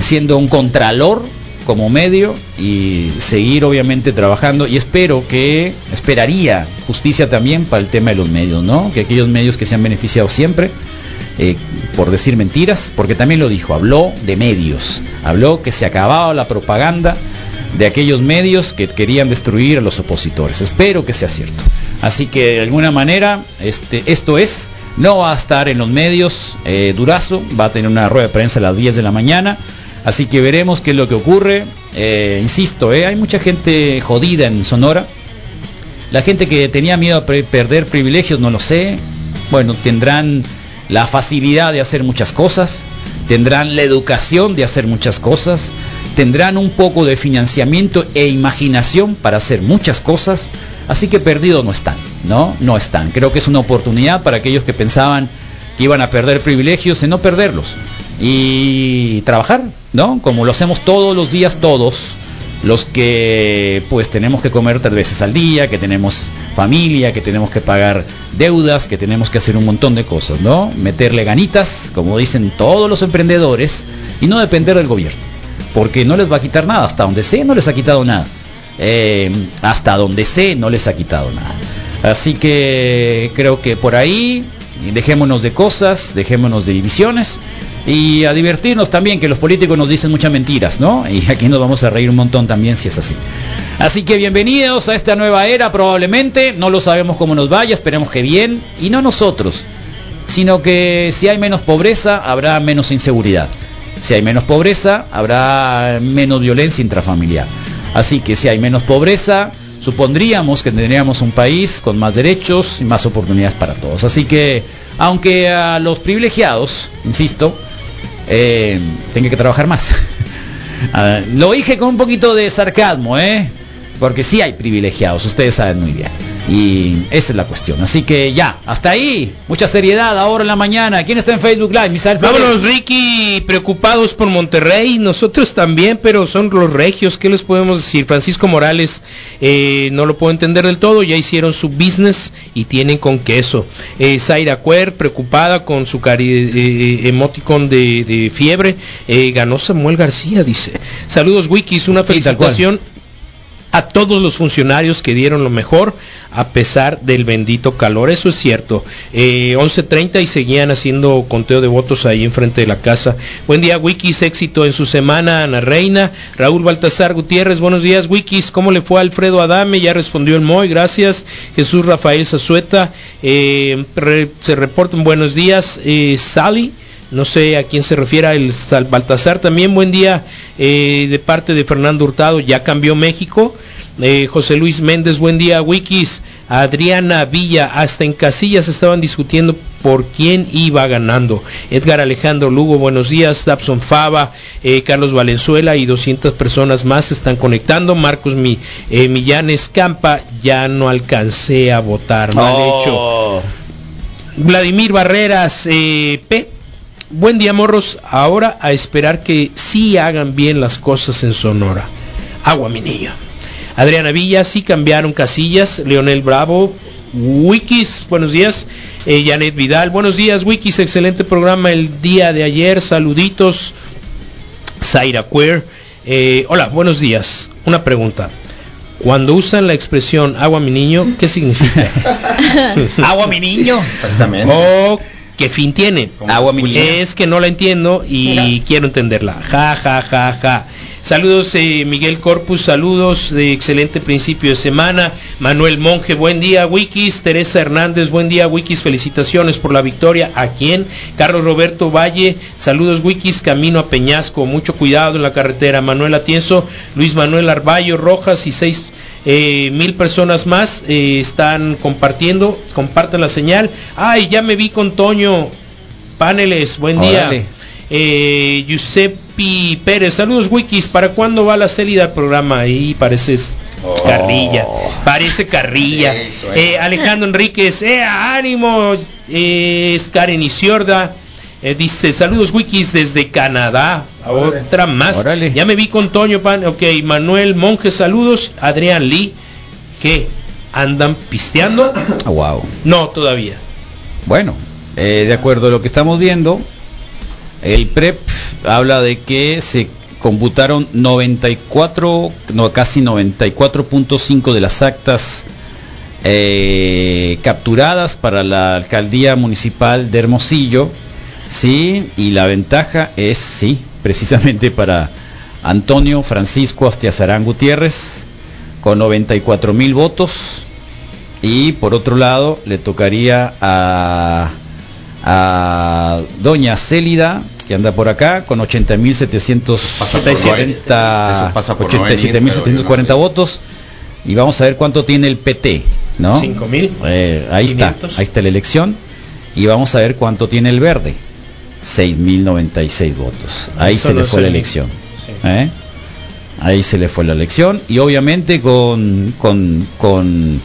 siendo un contralor como medio y seguir obviamente trabajando y espero que esperaría justicia también para el tema de los medios, ¿no? Que aquellos medios que se han beneficiado siempre eh, por decir mentiras, porque también lo dijo, habló de medios, habló que se acababa la propaganda de aquellos medios que querían destruir a los opositores. Espero que sea cierto. Así que de alguna manera este, esto es, no va a estar en los medios, eh, Durazo va a tener una rueda de prensa a las 10 de la mañana. Así que veremos qué es lo que ocurre. Eh, insisto, eh, hay mucha gente jodida en Sonora. La gente que tenía miedo a perder privilegios, no lo sé. Bueno, tendrán la facilidad de hacer muchas cosas, tendrán la educación de hacer muchas cosas, tendrán un poco de financiamiento e imaginación para hacer muchas cosas. Así que perdidos no están, ¿no? No están. Creo que es una oportunidad para aquellos que pensaban que iban a perder privilegios en no perderlos y trabajar, ¿no? Como lo hacemos todos los días todos, los que pues tenemos que comer tres veces al día, que tenemos familia, que tenemos que pagar deudas, que tenemos que hacer un montón de cosas, ¿no? Meterle ganitas, como dicen todos los emprendedores, y no depender del gobierno, porque no les va a quitar nada, hasta donde sé no les ha quitado nada, Eh, hasta donde sé no les ha quitado nada. Así que creo que por ahí dejémonos de cosas, dejémonos de divisiones y a divertirnos también, que los políticos nos dicen muchas mentiras, ¿no? Y aquí nos vamos a reír un montón también si es así. Así que bienvenidos a esta nueva era probablemente, no lo sabemos cómo nos vaya, esperemos que bien, y no nosotros, sino que si hay menos pobreza, habrá menos inseguridad. Si hay menos pobreza, habrá menos violencia intrafamiliar. Así que si hay menos pobreza, supondríamos que tendríamos un país con más derechos y más oportunidades para todos. Así que, aunque a los privilegiados, insisto, eh, tenga que trabajar más. Ah, lo dije con un poquito de sarcasmo, ¿eh? Porque sí hay privilegiados, ustedes saben muy bien. Y esa es la cuestión. Así que ya, hasta ahí. Mucha seriedad ahora en la mañana. ¿Quién está en Facebook Live? Misael.
Vámonos, Ricky, preocupados por Monterrey, nosotros también, pero son los regios, ¿qué les podemos decir? Francisco Morales, eh, no lo puedo entender del todo, ya hicieron su business y tienen con queso. Eh, Zaira Cuer, preocupada con su cari eh, emoticon de, de fiebre, eh, ganó Samuel García, dice. Saludos, Wikis, una
Sí,
felicitación a todos los funcionarios que dieron lo mejor a pesar del bendito calor. Eso es cierto. Eh, 11.30 y seguían haciendo conteo de votos ahí enfrente de la casa. Buen día, Wikis. Éxito en su semana, Ana Reina. Raúl Baltasar Gutiérrez, buenos días, Wikis. ¿Cómo le fue a Alfredo Adame? Ya respondió el Moy, gracias. Jesús Rafael Zazueta. Eh, se reportan buenos días. Eh, Sally. No sé a quién se refiere el Baltasar. También buen día eh, de parte de Fernando Hurtado. Ya cambió México. Eh, José Luis Méndez, buen día, Wikis. Adriana Villa, hasta en casillas estaban discutiendo por quién iba ganando. Edgar Alejandro Lugo, buenos días. Dabson Fava, eh, Carlos Valenzuela y 200 personas más se están conectando. Marcos Mi, eh, Millán Escampa, ya no alcancé a votar. Mal
Oh.
hecho. Vladimir Barreras, eh, P. Buen día, morros. Ahora a esperar que sí hagan bien las cosas en Sonora. Agua, mi niño. Adriana Villa, sí cambiaron casillas. Leonel Bravo, Wikis, buenos días. Eh, Janet Vidal, buenos días, Wikis, excelente programa el día de ayer. Saluditos. Zaira Queer, eh, hola, buenos días. Una pregunta. Cuando usan la expresión agua mi niño, ¿qué significa?
agua mi niño.
Exactamente.
O qué fin tiene.
Agua mi niño.
Es que no la entiendo y quiero entenderla. Ja, ja, ja, ja. Saludos eh, Miguel Corpus, saludos de excelente principio de semana. Manuel Monje, buen día Wikis. Teresa Hernández, buen día Wikis. Felicitaciones por la victoria. ¿A quién? Carlos Roberto Valle, saludos Wikis. Camino a Peñasco, mucho cuidado en la carretera. Manuel Atienzo, Luis Manuel Arballo Rojas y seis eh, mil personas más eh, están compartiendo. Compartan la señal. Ay, ya me vi con Toño. Paneles, buen día. Eh, Giuseppe Pérez, saludos wikis, ¿para cuándo va la salida del programa? Ahí pareces carrilla, parece carrilla. Eh, Alejandro Enríquez, eh, ánimo, eh, es Karen Isiorda, eh, dice, saludos wikis desde Canadá, otra más.
Órale.
Ya me vi con Toño Pan, ok, Manuel Monje, saludos, Adrián Lee, ¿qué? ¿Andan pisteando?
wow.
No, todavía.
Bueno, eh, de acuerdo a lo que estamos viendo, el PREP habla de que se computaron 94, no casi 94.5 de las actas eh, capturadas para la alcaldía municipal de Hermosillo, sí, y la ventaja es sí, precisamente para Antonio Francisco Astiazarán Gutiérrez con 94 mil votos. Y por otro lado le tocaría a, a doña Célida que anda por acá con 80.740
Eso pasa por no venir,
87.740 votos y vamos a ver cuánto tiene el PT, ¿no?
5.000.
Eh, ahí está,
500.
ahí está la elección y vamos a ver cuánto tiene el verde. 6.096 votos. Ahí
Eso
se le fue la
el-
elección.
Sí.
¿eh? Ahí se le fue la elección y obviamente con con con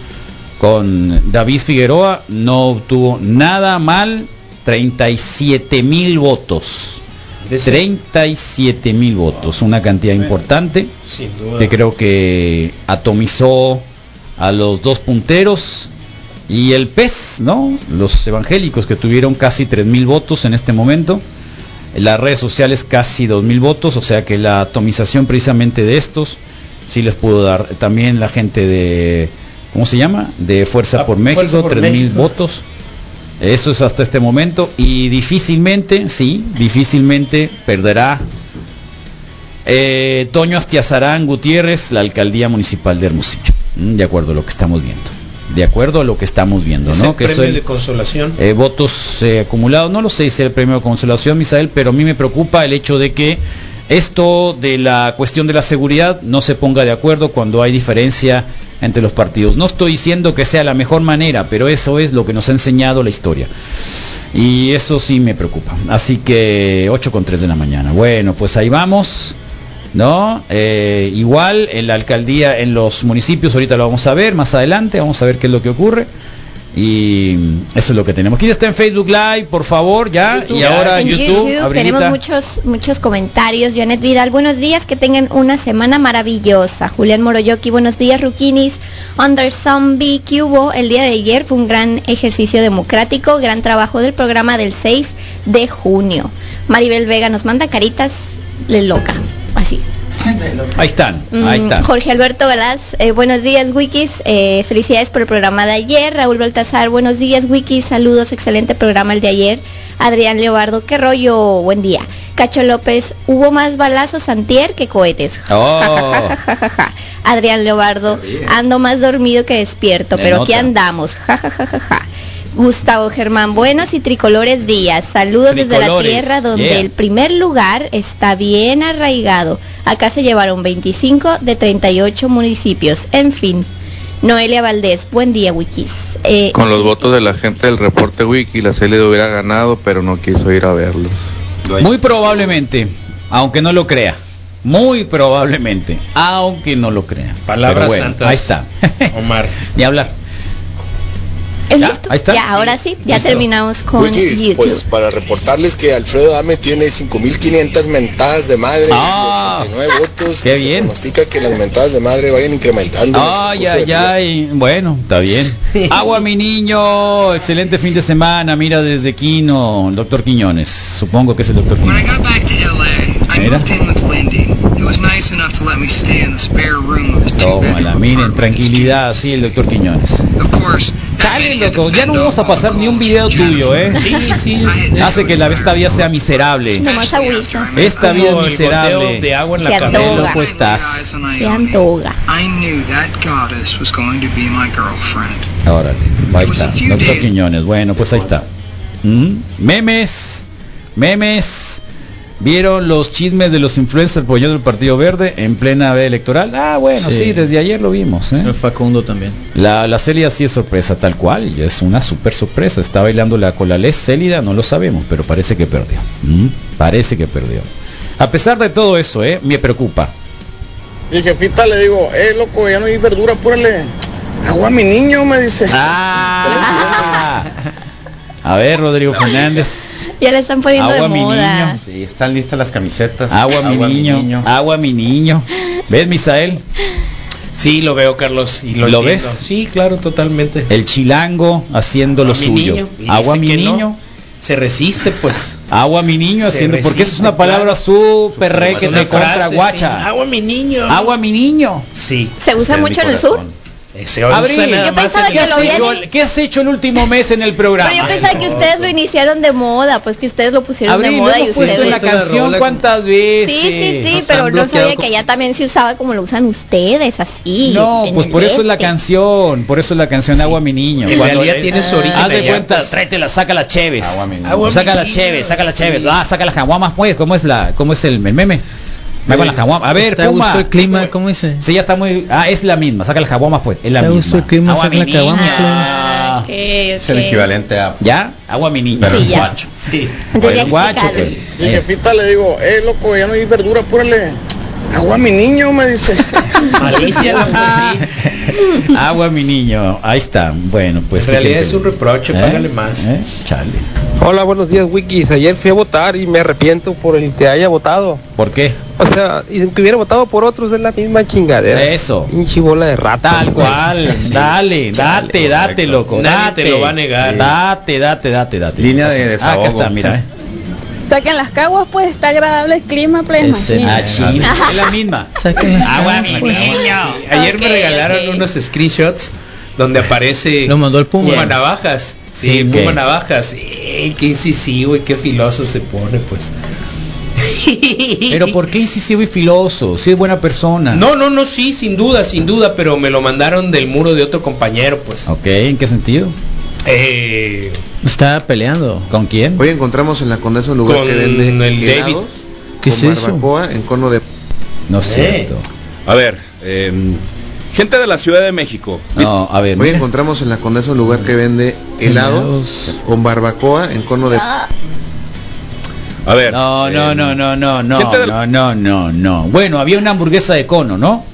con David Figueroa no obtuvo nada mal 37 mil votos.
De ese-
37 mil votos, una cantidad importante que creo que atomizó a los dos punteros y el PES, ¿no? Los evangélicos que tuvieron casi 3.000 votos en este momento. Las redes sociales casi 2.000 votos, o sea que la atomización precisamente de estos sí les pudo dar. También la gente de, ¿cómo se llama? De Fuerza
Ah,
por México,
por
3.000
México.
votos. Eso es hasta este momento y difícilmente, sí, difícilmente perderá eh, Toño Astiazarán Gutiérrez, la alcaldía municipal de Hermosillo. Mm, De acuerdo a lo que estamos viendo. De acuerdo a lo que estamos viendo, ¿no? Que
premio
soy-
de consolación.
eh, votos eh, acumulados. No lo sé si es el premio de consolación, Misael, pero a mí me preocupa el hecho de que esto de la cuestión de la seguridad no se ponga de acuerdo cuando hay diferencia entre los partidos. No estoy diciendo que sea la mejor manera, pero eso es lo que nos ha enseñado la historia. Y eso sí me preocupa. Así que 8 con 3 de la mañana. Bueno, pues ahí vamos. ¿No? Eh, igual en la alcaldía, en los municipios, ahorita lo vamos a ver más adelante, vamos a ver qué es lo que ocurre. Y eso es lo que tenemos. ¿Quién está en Facebook Live, por favor? Ya. Y ahora
en
YouTube.
Tenemos muchos muchos comentarios. Janet Vidal, buenos días, que tengan una semana maravillosa. Julián Moroyoki, buenos días, Rukinis. Under Zombie, que hubo el día de ayer fue un gran ejercicio democrático, gran trabajo del programa del 6 de junio. Maribel Vega nos manda caritas de loca, así.
Ahí están, ahí
Mm,
están.
Jorge Alberto Velas, eh, buenos días Wikis, eh, felicidades por el programa de ayer. Raúl Baltazar, buenos días Wikis, saludos, excelente programa el de ayer. Adrián Leobardo, qué rollo, buen día. Cacho López, hubo más balazos antier que cohetes.
Oh.
Ja, ja, ja, ja, ja. Adrián Leobardo, ando más dormido que despierto, pero aquí andamos. Ja. Gustavo Germán, buenos y tricolores días. Saludos desde la tierra donde
yeah.
el primer lugar está bien arraigado. Acá se llevaron 25 de 38 municipios. En fin. Noelia Valdés, buen día, Wikis. Eh,
Con los votos de la gente del reporte wiki, la CLD hubiera ganado, pero no quiso ir a verlos.
Muy probablemente, aunque no lo crea. Muy probablemente, aunque no lo crea.
Palabras
bueno,
santas.
Ahí está.
Omar.
Ni hablar.
¿Es
¿Ya?
listo?
Ahí está.
Ya, ahora sí, ya
Listo.
terminamos con
Wikis,
YouTube.
pues para reportarles que Alfredo Dame tiene 5.500 mentadas de madre
Ah,
y 89 votos.
qué bien.
Se pronostica que las mentadas de madre vayan incrementando.
Ay, ay, ay. Bueno, está bien. Agua, mi niño. Excelente fin de semana. Mira desde Quino, el doctor Quiñones. Supongo que es el doctor Quiñones. Mira. Tómala, miren, tranquilidad, sí, el doctor Quiñones. Chale, loco, ya no vamos a pasar ni un video tuyo, ¿eh?
Sí, sí.
Hace que la esta vida sea miserable. Esta vida es miserable.
de agua en la cabeza.
Loco estás.
Se antoja.
I knew that goddess was going to be my girlfriend.
Órale, ahí está, doctor Quiñones. Bueno, pues ahí está. ¿Mm? Memes, memes. ¿Vieron los chismes de los influencers apoyando el Partido Verde en plena veda electoral? Ah, bueno, sí,
Sí.
desde ayer lo vimos. ¿eh?
El Facundo también.
La, la Celia sí es sorpresa, tal cual, y es una super sorpresa. Está bailando la con la Les Célida, no lo sabemos, pero parece que perdió. ¿Mm? Parece que perdió. A pesar de todo eso, ¿eh? me preocupa.
Y jefita le digo, eh, loco, ya no hay verdura, apúrale. Agua a mi niño, me dice.
Ah. A ver, Rodrigo Fernández.
Ya le están poniendo
Agua,
de
mi
moda.
niño.
Sí, están listas las camisetas.
Agua, mi niño. Agua, mi niño. ¿Ves, Misael?
Sí, lo veo, Carlos. Y lo,
¿Lo
entiendo.
ves?
Sí, claro, totalmente.
El chilango haciendo lo suyo.
niño,
Agua, mi
no.
niño.
Se resiste, pues.
Agua, mi niño,
Se
haciendo. Porque esa es una palabra súper re que te contra guacha.
sí. Agua, mi niño.
Agua, mi niño.
Sí.
¿Se usa mucho en el sur?
Se
Abril,
Yo
más
pensaba
en
¿qué
que
el-
has,
lo
hecho,
vienen-
qué has hecho el último mes en el programa?
Pero yo pensaba que ustedes lo iniciaron de moda, pues que ustedes lo pusieron
Abril,
de moda y
en la
ustedes.
canción cuántas veces.
Sí, sí, sí,
Nos
pero no sabía
con-
que allá también se usaba como lo usan ustedes, así.
No, pues por eso es la canción, por eso es la canción Agua mi niño.
En
Cuando
realidad
le-
tiene su origen
Haz de cuenta, tráetela, saca las cheves.
Agua mi niño.
Saca
niño,
cheves, saca las
sí.
cheves. Ah, saca las caguamas, pues, ¿cómo es la cómo es el, el meme? Me con las caguamas. A ver,
¿Está a
Puma.
gusto el clima? ¿Cómo dice?
Sí, ya está muy Ah, es la misma, saca las caguamas pues, es la
¿Está a
misma.
gusto el clima?
Agua
Saca
mi
la caguama.
Ah, ok,
Es el equivalente a...
¿Ya? Agua mi niño.
Pero
Sí,
guacho.
Sí.
Entonces ya
Oye, guacho, pues.
Y jefita le digo, eh, loco, ya no hay verdura, apúrale. Agua mi niño, me dice.
Malicia la poesía.
Agua mi niño. Ahí está. Bueno, pues
en
¿qué
realidad es un reproche,
¿Eh?
págale más.
¿Eh? Chale.
Hola, buenos días, Wikis. Ayer fui a votar y me arrepiento por el que haya votado.
¿Por qué?
O sea, y que hubiera votado por otros es la misma chingadera.
Eso.
Pinche bola de rata.
Tal cual, dale, date, date, loco,
Nadie
date.
te lo va a negar.
Date, date, date, date.
Línea de
Ah,
desahogo.
acá está, mira, eh.
Saquen las caguas, pues está agradable el clima, Machine.
Ah, es la misma.
Saquen
Agua, mi
pues.
niño.
Ayer me regalaron unos screenshots donde aparece
Lo mandó el Puma.
Puma Navajas. Sí,
Sí,
Puma. Navajas. Eh, qué incisivo y qué filoso se pone, pues.
Pero ¿por qué incisivo y filoso? Si es buena persona.
No, no, no, sí, sin duda, sin duda, pero me lo mandaron del muro de otro compañero, pues.
Ok, ¿en qué sentido?
Eh,
Estaba peleando.
¿Con quién?
Hoy encontramos en la Condesa un lugar
Con
que vende
el
helados
David.
¿Qué
con
es eso?
barbacoa en cono de...
No es
Eh.
cierto.
A ver, eh, gente de la Ciudad de México.
No, a ver.
Hoy
mira.
encontramos en la Condesa un lugar que vende helados,
Helados.
con barbacoa en cono de...
A ver.
No, no,
eh,
no, no, no, no,
del-
no, no, no, no. Bueno, había una hamburguesa de cono, ¿no?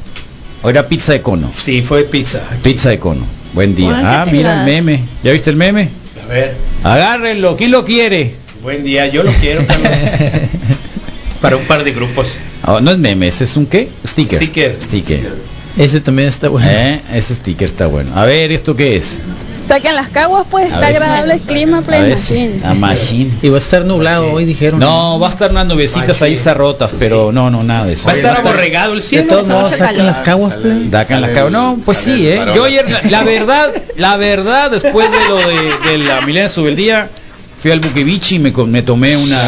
O era pizza de cono.
sí, fue pizza.
Pizza de cono. Buen día. Ah, mira el meme. ¿Ya viste el meme?
A ver,
Agárrenlo. ¿Quién lo quiere?
buen día, yo lo quiero, Carlos. Para un par de grupos.
Oh, no es meme, es un qué? Sticker.
Sticker.
Sticker.
Ese también está bueno.
¿Eh? Ese sticker está bueno. A ver, ¿esto qué es?
Saquen las caguas, pues
A
está agradable el clima,
A ver,
Machine.
a machine.
Y va a estar nublado hoy, dijeron.
No, va a estar unas nubecitas ahí zarrotas, pero no, no, nada de eso.
Va a estar aborregado el
De
cielo.
todos
no
modos, saquen las caguas, play.
Dacan las
Sale
cabras.
el-
No, pues
sale
sí, ¿eh? Yo ayer, la, la verdad, la verdad, después de lo de, de la Milena Subeldía, fui al Bukevichi y me, tomé una...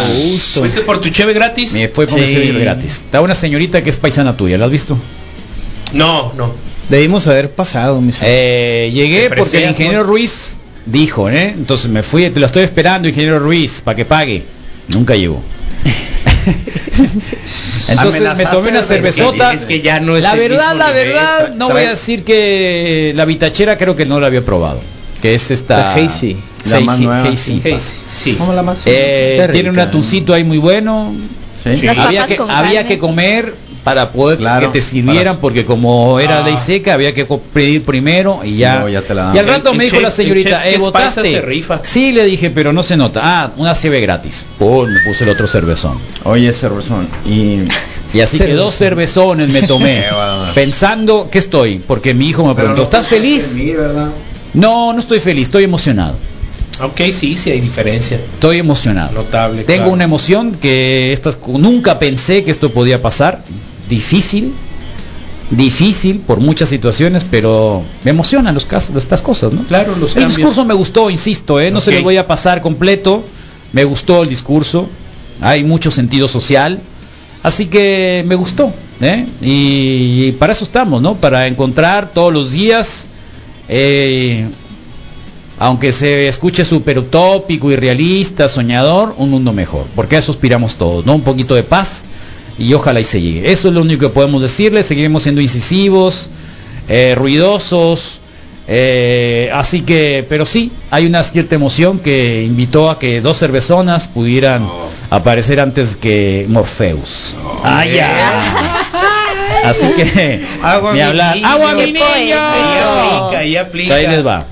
¿Fuiste por tu cheve gratis?
Me fue por
Sí.
ese gratis. Está una señorita que es paisana tuya, ¿la has visto?
No, no.
Debimos haber pasado, mis
Eh, llegué porque el ingeniero
¿no?
Ruiz dijo, ¿eh? Entonces me fui, te lo estoy esperando, ingeniero Ruiz, para que pague. Nunca llegó. Entonces me tomé una cervezota.
Es que ya no es
la verdad, la verdad, no voy a decir que la vitachera creo que no la había probado. Que es esta...
La Hazy.
La más nueva,
Hazy.
sí.
Hey, sí.
¿Cómo la más?
Eh, tiene un atuncito ahí muy bueno. Había, que comer para poder
Claro,
que te sirvieran,
para-
porque como era
Ah.
ley seca, había que pedir primero y ya.
luego ya te la
y al rato
El-
me
el
dijo la
chef-
señorita, ¿eh, votaste?
se rifa.
Sí, le dije, pero no se nota. Ah, una CB gratis. Pum, me puse el otro cervezón.
Oye, cervezón. Y
Y así que dos cervezones me tomé, pensando que estoy, porque mi hijo me preguntó, ¿estás feliz? No, no estoy feliz, estoy emocionado.
Ok, sí, sí hay diferencia.
Estoy emocionado.
Notable.
Tengo
claro.
una emoción que estas nunca pensé que esto podía pasar. Difícil, difícil por muchas situaciones, pero me emocionan los casos, estas cosas, ¿no?
Claro, los
El
cambios.
discurso me gustó, insisto, ¿eh? no se lo voy a pasar completo. Me gustó el discurso. Hay mucho sentido social. Así que me gustó, ¿eh? Y, para eso estamos, ¿no? Para encontrar todos los días, eh, aunque se escuche súper utópico, irrealista, soñador, un mundo mejor. Porque a eso aspiramos todos, ¿no? Un poquito de paz y ojalá y se llegue. Eso es lo único que podemos decirle. Seguiremos siendo incisivos, eh, ruidosos. eh, así que, pero sí, hay una cierta emoción que invitó a que dos cervezonas pudieran aparecer antes que Morpheus. Ah, ya. Así que,
Agua,
ni
mi
hablar.
niño.
¡Agua, mi niño!
Ahí aplica, ahí aplica.
Ahí les va.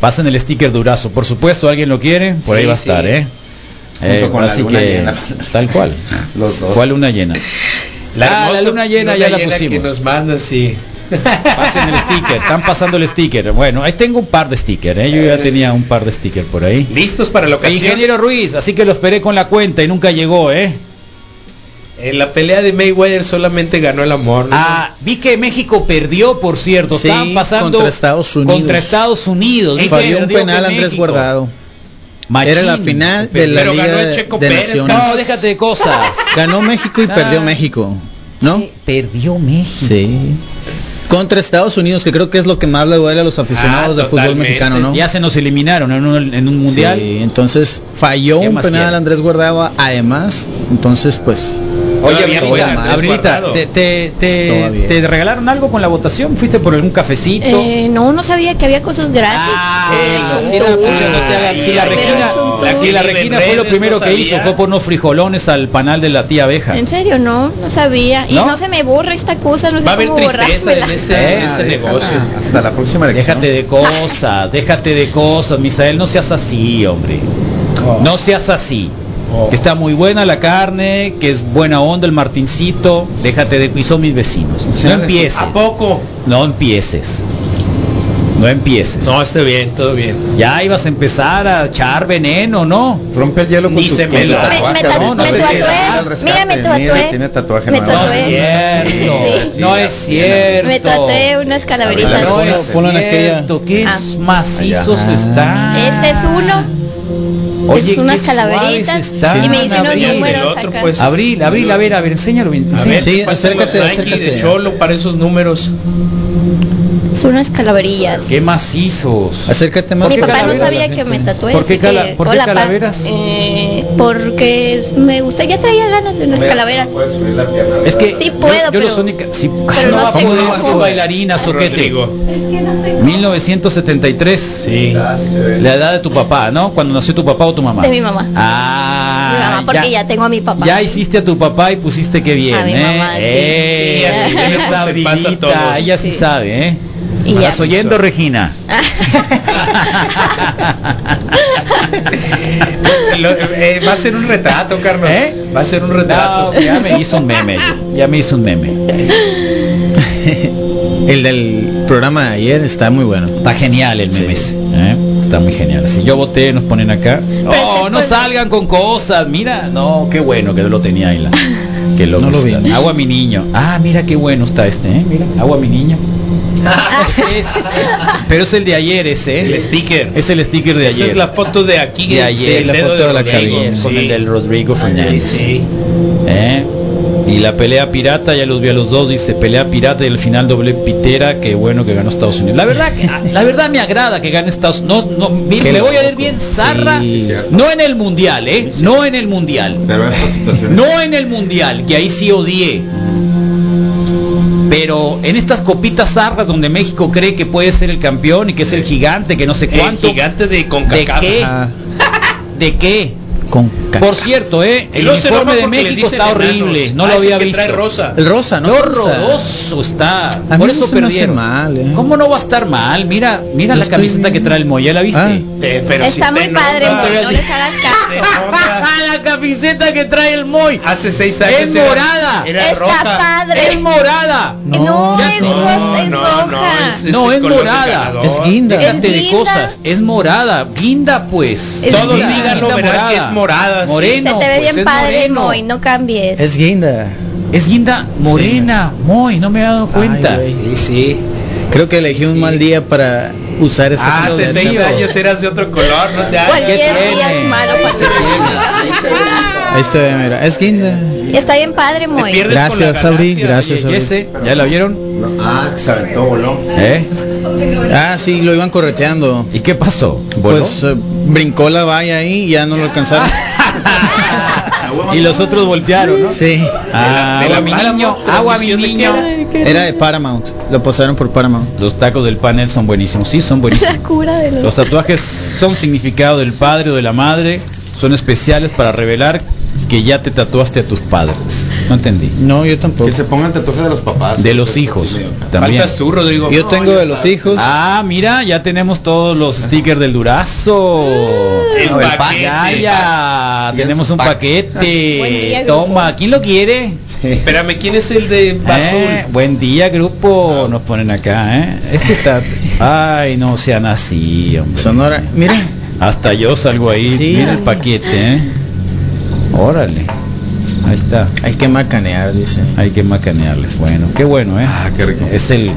Pasen el sticker durazo. Por supuesto, alguien lo quiere, por ahí va a
sí.
estar, ¿eh?
Junto
Eh,
con la
así
luna
que,
llena.
tal cual.
Los dos.
¿Cuál luna llena?
La,
Ah, la luna llena ya la pusimos.
que nos manda, sí.
Pasen el sticker, están pasando el sticker. Bueno, ahí tengo un par de stickers, ¿eh? yo ya tenía un par de stickers por ahí.
Listos para la ocasión.
Ingeniero Ruiz, así que lo esperé con la cuenta y nunca llegó, ¿eh?
En la pelea de Mayweather solamente ganó el amor. ¿no?
Ah, vi que México perdió, por cierto.
Sí,
Estaban pasando
contra Estados Unidos.
Contra Estados Unidos. Que
Falló un penal
que
Andrés. Guardado.
Machín.
Era la final de la
Pero
Liga
ganó el
de-
Checo
de
Pérez,
Naciones.
No, déjate de cosas.
Ganó México y
Ah.
perdió México. ¿No?
Perdió México.
Sí. Contra Estados Unidos, que creo que es lo que más le duele a los aficionados
Ah,
del fútbol mexicano, ¿no?
Ya se nos eliminaron en un, en un mundial.
Sí, entonces falló
¿Qué
un penal
quiere?
Andrés Guardado, además, entonces pues
Oye,
Todavía
Abrilita, te, te, te- regalaron algo con la votación? ¿Fuiste por algún cafecito?
Eh, no, no sabía que había cosas gratis.
Ah,
Eh,
si la, pucha, no te hagas- si la Regina, si la
en
Regina fue lo primero
no
que hizo, fue por unos frijolones al panal de la tía abeja.
En serio, no, no sabía. Y
¿No?
no, se me borra esta cosa, no sé
Va a haber
cómo
tristeza en ese,
Eh,
en ese
Déjala,
negocio.
Hasta la próxima elección.
Déjate de cosas, déjate de cosas, Misael, no seas así, hombre. No seas así.
Oh.
Que Está muy buena la carne, que es buena onda el martincito. Déjate de y son mis vecinos. No empieces.
¿A poco?
No empieces. No empieces.
No, está bien, todo bien.
Ya ibas a empezar a echar veneno, ¿no?
Rompe el hielo con
Ni
tu,
se me
tu
la-
tatuaje,
Me- me
¿no? No
me tatué. Mira, me tatué.
Tiene tatuaje
Me
nuevo.
No
tatué.
es cierto.
Sí,
no es cierto.
Me tatué unas calaveritas.
No
Ponlo-
es
aquella.
cierto. Qué
Ah.
macizos están.
Este es uno.
Oye,
es unas calaveritas. Y me dicen
otro,
acá.
pues.
Abril, Abril, a ver, a ver, enséñalo bien.
A ver.
Sí,
¿qué pasa con
acércate, acércate.
de Cholo para esos números.
Son unas calaverillas.
Qué macizos.
acércate más.
¿Por
Mi papá no sabía que me tatué.
¿Por qué cala-
que-
por qué
hola,
calaveras?
Eh, porque me gusta, ya traía ganas de unas calaveras.
Es que
Sí
yo-
puedo,
yo,
pero-
los única, sí,
pero
no
no
va a
tengo
poder
ojo.
ser bailarina, soquete.
Rodrigo.
1973.
Sí.
La edad de tu papá, ¿no? Cuando nació tu papá o tu mamá.
De mi mamá.
Ah.
Mi mamá, porque ya, tengo a mi papá.
Ya hiciste a tu papá y pusiste que bien,
A mi
¿eh?
mamá, sí.
Eh,
Sí, así a todos.
ella sí,
Sí.
sabe, ¿eh?
Y
¿Estás
ya.
oyendo, Regina?
Lo- eh, va a ser un retrato, Carlos.
¿Eh?
Va a ser un retrato.
No, ya me hizo un meme, ya me hizo un meme.
El del programa de ayer está muy bueno.
Está genial el meme ¿eh? Está muy genial. Si yo voté, nos ponen acá. No,
este
no salgan con cosas. Mira, no, qué bueno que lo tenía ahí. La, que lo,
No lo vimos.
Agua mi niño. Ah, mira qué bueno está este, ¿eh? Mira, agua mi niño. Es. Pero es el de ayer ese, ¿eh?
El sticker.
Es el sticker de
Esa
ayer.
es la foto de aquí.
de ayer,
la foto de la
Rodrigo,
cabina.
con el del Rodrigo Fernández.
Sí.
¿Eh? Y la pelea pirata, ya los vi a los dos, dice pelea pirata y al final doble pitera, que bueno que ganó Estados Unidos. La verdad que la verdad me agrada que gane Estados Unidos. No, no, me, voy a ver bien zarra,
Sí.
no en el mundial, eh, no en el mundial.
Pero.
No en el mundial, que ahí sí odié. Pero en estas copitas zarras donde México cree que puede ser el campeón y que es el gigante, que no sé
El
cuánto.
gigante de
¿De
CONCACAF.
qué?
Ajá.
¿De qué?
Con
Por cierto, eh, el uniforme de México está
enanos.
horrible, no
Ah,
lo había visto.
trae rosa.
El rosa, ¿no?
Qué horroroso está.
A
Por
mí
eso
no se me hace
perdieron.
mal, eh.
¿Cómo no va a estar mal? Mira, mira
Yo
la camiseta
bien.
que trae el Moy, ¿ya la viste?
Ah.
Te- pero
Está muy
te
padre. Moy, no les hagas caso.
la camiseta que trae el Moy.
Hace seis años
Es
era-
morada.
Era
Está
roja.
padre.
Es morada.
No,
ya
es rosa, es
no, es-
No, morada.
ganador.
Es guinda.
Déjate
¿Es
de
guinda?
cosas. Es morada. Guinda, pues.
Es
Todos
guinda.
díganlo, que es morada. sí.
Moreno.
Se te ve
pues,
bien padre,
moreno.
Moy, no cambies.
Es guinda.
Es guinda morena. Moy, no me he dado cuenta.
Ay,
Sí,
güey.
sí.
Creo que elegí un mal día para usar esta
Ah, hace seis años eras de otro color, no te hagas.
Cualquier día es malo para
Ahí se ve, mira. Es guinda.
Está bien padre, Moy.
la
Gracias, Sabri. Gracias,
¿Y
Sabri.
ese? ¿Ya lo vieron?
Ah, que se aventó, voló.
¿Eh?
Ah, sí, lo iban correteando.
¿Y qué pasó? ¿Voló?
Pues eh, brincó la valla ahí y ya no lo alcanzaron.
y los otros voltearon, ¿no?
Sí.
Ah,
la
agua mi niño, agua mi niño.
Era de Paramount. Lo pasaron por Paramount.
Los tacos del panel son buenísimos, sí, son buenísimos.
La cura de los...
Los tatuajes son significado del padre o de la madre, son especiales para revelar que ya te tatuaste a tus padres. No entendí.
No, yo tampoco.
Que se pongan tatuajes de los papás.
De los hijos también.
Faltas tú, Rodrigo.
Yo tengo de los hijos.
Ah, mira, ya tenemos todos los stickers del Durazo.
El
No,
paquete.
Ya, ya, tenemos un paquete.
día.
Toma, ¿quién lo quiere?
Espérame, ¿quién es el de
Eh,
azul?
buen día, grupo. Nos ponen acá, ¿eh? Este está. Ay, no sean así, hombre.
Sonora. Mira.
Hasta yo salgo ahí.
Sí.
Mira el paquete, ¿eh? Órale. Ahí está.
Hay que macanear, dice.
Hay que macanearles. Bueno, qué bueno, ¿eh?
Ah, qué rico.
Es el.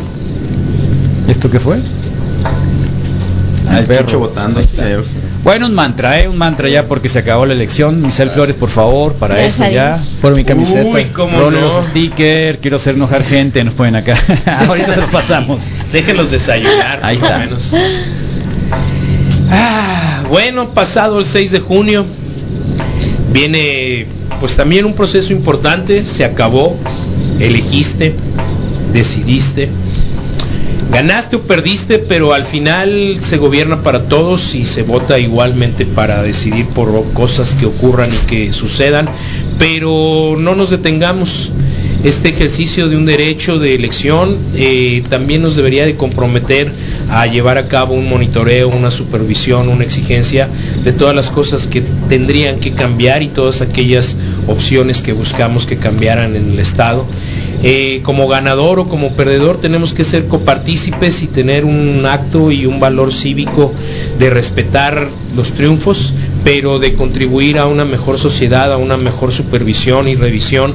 ¿Esto qué fue?
Ah, el
perro. está. Bueno, un mantra, ¿eh? Un mantra ya porque se acabó la elección. Michelle Flores, por favor, para
Ya
eso
salió.
ya.
Por mi camiseta.
Uy, cómo no.
los stickers, quiero hacer enojar gente, nos ponen acá. Ahorita se los pasamos.
Déjenlos desayunar,
Ahí
por lo
está.
menos. Ah, bueno, pasado el 6 de junio, viene pues también un proceso importante, se acabó, elegiste, decidiste, ganaste o perdiste, pero al final se gobierna para todos y se vota igualmente para decidir por cosas que ocurran y que sucedan, pero no nos detengamos. Este ejercicio de un derecho de elección eh, también nos debería de comprometer a llevar a cabo un monitoreo, una supervisión, una exigencia de todas las cosas que tendrían que cambiar y todas aquellas opciones que buscamos que cambiaran en el Estado. Eh, como ganador o como perdedor tenemos que ser copartícipes y tener un acto y un valor cívico de respetar los triunfos, pero de contribuir a una mejor sociedad, a una mejor supervisión y revisión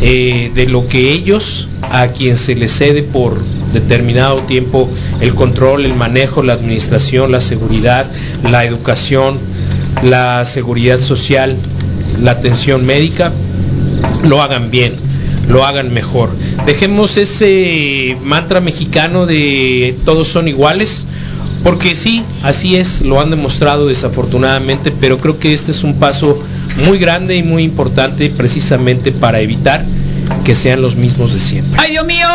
eh, de lo que ellos, a quien se les cede por determinado tiempo el control, el manejo, la administración, la seguridad, la educación, la seguridad social, la atención médica, lo hagan bien, lo hagan mejor. Dejemos ese mantra mexicano de todos son iguales, porque sí, así es, lo han demostrado desafortunadamente, pero creo que este es un paso muy grande y muy importante precisamente para evitar que sean los mismos de siempre.
¡Ay, Dios mío!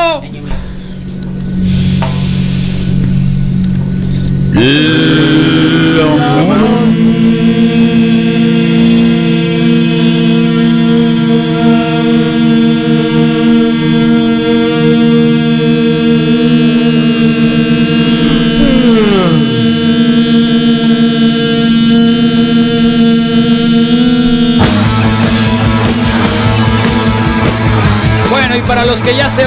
Bueno, y para los que ya se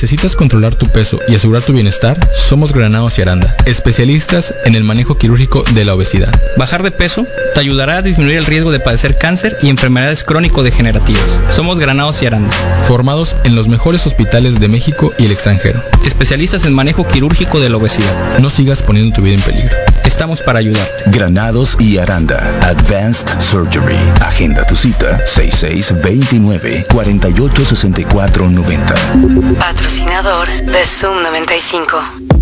¿Necesitas controlar tu peso y asegurar tu bienestar? Somos Granados y Aranda, especialistas en el manejo quirúrgico de la obesidad.
Bajar de peso te ayudará a disminuir el riesgo de padecer cáncer y enfermedades crónico-degenerativas. Somos Granados y Aranda.
Formados en los mejores hospitales de México y el extranjero.
Especialistas en manejo quirúrgico de la obesidad.
No sigas poniendo tu vida en peligro.
Estamos para ayudarte.
Granados y Aranda. Advanced Surgery. Agenda tu cita 6629 486490.
Patrocinador de Zoom 95.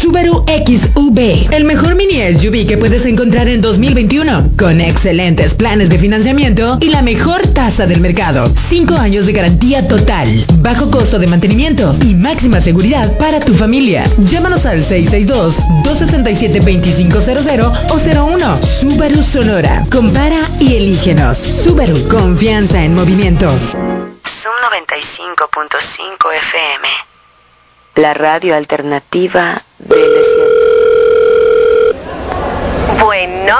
Subaru XV, el mejor mini SUV que puedes encontrar en 2021, con excelentes planes de financiamiento y la mejor tasa del mercado. 5 años de garantía total, bajo costo de mantenimiento y máxima seguridad para tu familia. Llámanos al 662-267-2500 o 01. Subaru Sonora. Compara y elígenos. Subaru, confianza en movimiento.
Zoom 95.5 FM. La radio alternativa del desierto.
Bueno.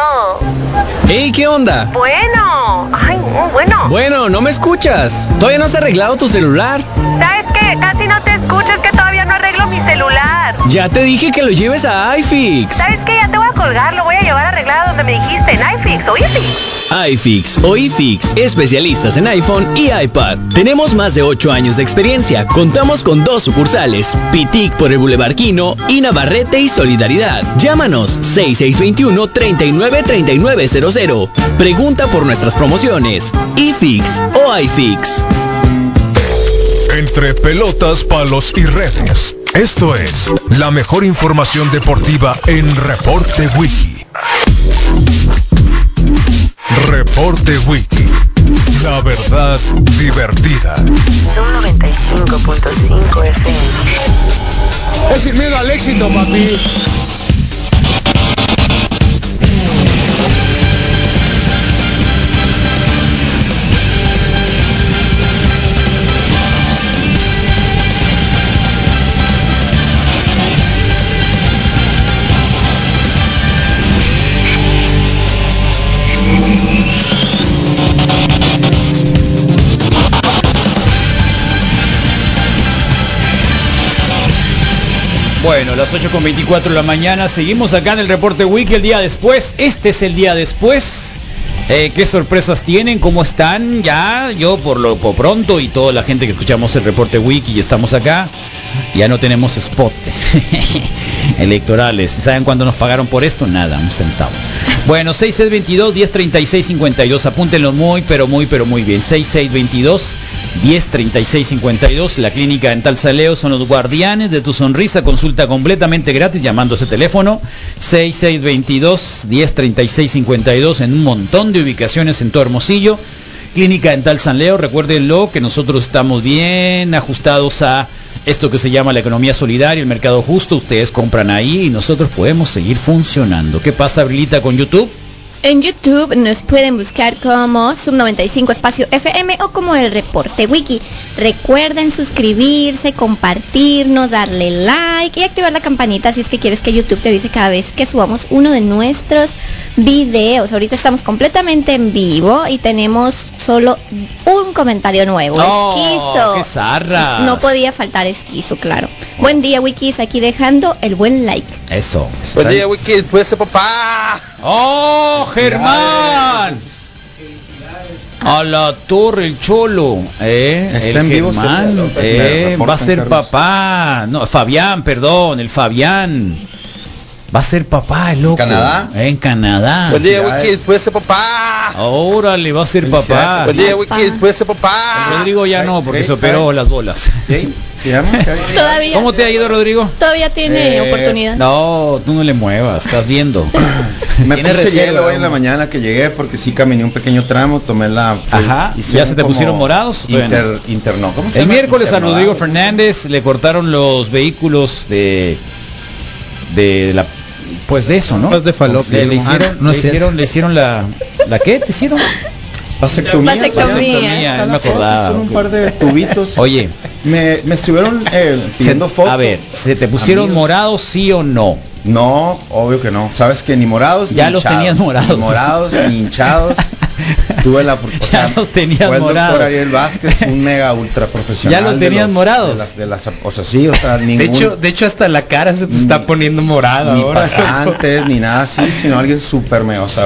Hey, ¿qué onda?
Bueno. Ay, no, bueno.
Bueno, no me escuchas. Todavía no has arreglado tu celular.
¿Sabes qué? Casi no te escucho, es que todavía no arreglo mi celular.
Ya te dije que lo lleves a iFix.
¿Sabes qué? Ya te voy a colgar, lo voy a llevar arreglado donde me dijiste, en iFix o iFix.
o iFix, especialistas en iPhone y iPad. Tenemos más de 8 años de experiencia. Contamos con dos sucursales, Pitic por el Boulevard Quino y Navarrete y Solidaridad. Llámanos 6621-393900. Pregunta por nuestras promociones. iFix o iFix.
Entre pelotas, palos y redes. Esto es la mejor información deportiva en Reporte Wiki. Reporte Wiki. La verdad divertida.
Zoom 95.5 FM.
Es sin miedo al éxito, papi.
Bueno, las 8 con 24 de la mañana, seguimos acá en el reporte Wiki el día después. Este es el día después. Eh, ¿Qué sorpresas tienen? ¿Cómo están? Ya, yo por lo pronto y toda la gente que escuchamos el reporte Wiki y estamos acá, ya no tenemos spot electorales. ¿Y saben cuándo nos pagaron por esto? Nada, un centavo. Bueno, 6622 1036 52, apúntenlo muy, pero muy, pero muy bien. 6622 1036 52, la clínica dental Saleo son los guardianes de tu sonrisa, consulta completamente gratis llamando ese teléfono 6622 1036 52 en un montón de ubicaciones en todo Hermosillo. Clínica Dental San Leo, recuérdenlo que nosotros estamos bien ajustados a esto que se llama la economía solidaria, el mercado justo, ustedes compran ahí y nosotros podemos seguir funcionando. ¿Qué pasa, Brilita, con YouTube?
En YouTube nos pueden buscar como Sub95 Espacio FM o como el Reporte Wiki. Recuerden suscribirse, compartirnos, darle like y activar la campanita si es que quieres que YouTube te avise cada vez que subamos uno de nuestros videos. Ahorita estamos completamente en vivo y tenemos solo un comentario nuevo.
No,
Esquizo.
qué.
No podía faltar esquizo, claro. Buen día, Wikis, aquí dejando el buen like.
Eso.
Buen día, Wiki, después de papá.
¡Oh, Germán! A la torre, el cholo. ¿eh?
Está
el
en vivo,
Germán, eh, va a ser
Carlos.
papá. No, Fabián, perdón, el Fabián. Va a ser papá, el loco.
Canadá?
En Canadá.
Buen día, Wiki, después de papá.
Órale, va a ser papá.
Buen día, Wiki, después de papá.
El Rodrigo ya no, porque se operó las bolas.
Todavía.
¿Cómo te ha ido, Rodrigo?
Todavía tiene
Eh,
oportunidad.
No, tú no le muevas, estás viendo.
Me
Tiene
puse
reserva,
hielo hoy en la mañana que llegué porque sí caminé un pequeño tramo, tomé la...
Ajá,
hice
¿ya se te pusieron morados?
Inter, interno. ¿Cómo se
El
llama?
miércoles a. Rodrigo Fernández le cortaron los vehículos de de la pues de eso, ¿no?
Pues de falopio.
Le, le hicieron,
Ah, no
le hicieron, le hicieron la la qué te hicieron?
Vasectomía.
Vasectomía.
no me acordaba.
Son un par de tubitos.
Oye,
Me, me estuvieron eh, pidiendo
se-
fotos.
a ver, ¿se te pusieron
Amigos.
morados sí o no?
No, obvio que no. Sabes que ni morados
Ya
ni
los
hinchados.
tenías morados.
Ni morados ni hinchados. Tuve la o sea,
lo tenías
fue el
morado.
doctor Ariel Vázquez, un mega ultra profesional.
Ya lo
de
tenías
los-
morados.
de las- de las- o sea, sí, o sea,
De
ningún
hecho, de hecho hasta la cara se te está poniendo morada
ni
ahora.
pasantes ni nada así, sino alguien súper mega, o sea,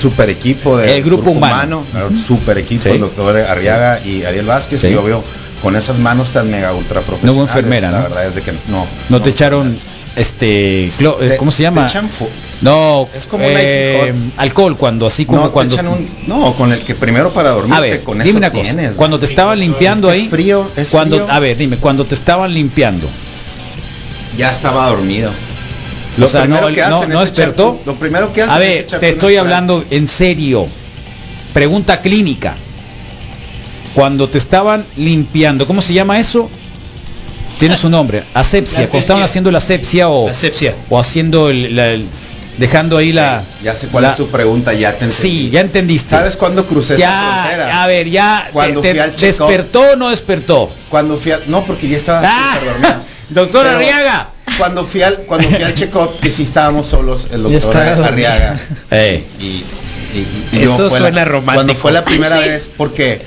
super equipo de
El grupo humano.
super equipo,
Sí.
el doctor Arriaga y Ariel Vázquez,
Sí.
y yo veo con esas manos tan mega ultra profesionales.
No hubo enfermera,
La
¿no?
verdad es de que no.
No te echaron este clo-
Te-
¿cómo se
te
llama?
echan
No,
Es como un
eh, alcohol cuando así como
no, te
cuando
echan un- no, con el que primero para dormir,
A ver,
con
dime
eso
una cosa.
tienes.
Cuando te estaban limpiando
Es
ahí,
frío, es
cuando
frío.
a ver, dime, cuando te estaban limpiando,
ya estaba dormido.
o sea, no,
primero que
no,
hacen
no
es
despertó.
lo primero que hacen
A ver, te estoy hablando en serio. Pregunta clínica. Cuando te estaban limpiando, ¿cómo se llama eso? Tiene su nombre, asepsia. Cuando estaban
asepsia.
haciendo la asepsia o,
Asepsia.
o haciendo el, la- el- dejando ahí la
Ya sé cuál
la-
es tu pregunta, ya te entendí.
Sí, ya entendiste.
¿Sabes cuándo crucé esa
ya,
frontera?
a ver, ya
Cuando
te-
fui al
despertó o no despertó.
Cuando fui al, no, porque ya estaba
Ah,
dormido.
Doctor Arriaga.
Cuando fui al cuando fui al check-up, que sí estábamos solos, el doctor. Arriaga y, y- y- y
Eso
yo fue
suena
la,
romántico.
Cuando fue la primera vez, porque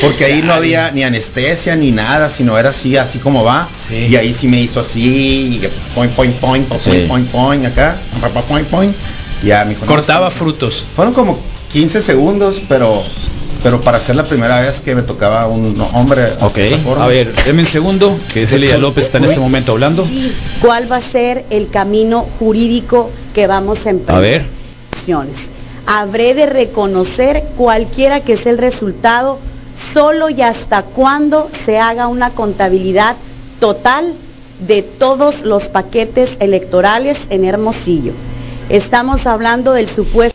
porque ahí no había ni anestesia ni nada, sino era así, así como va.
Sí.
Y ahí sí me hizo así, y point, point, point, point,
Sí.
point, point, acá, pa, pa, point, point. Ya me dijo,
Cortaba
está-
frutos.
Fueron como 15 segundos, pero pero para ser la primera vez que me tocaba un hombre
ok.
de esa forma.
A ver, denme un segundo, que Celia López está en este momento hablando.
cuál va a ser el camino jurídico que vamos a emprender.
A ver.
Habré de reconocer cualquiera que sea el resultado solo y hasta cuando se haga una contabilidad total de todos los paquetes electorales en Hermosillo. Estamos hablando del supuesto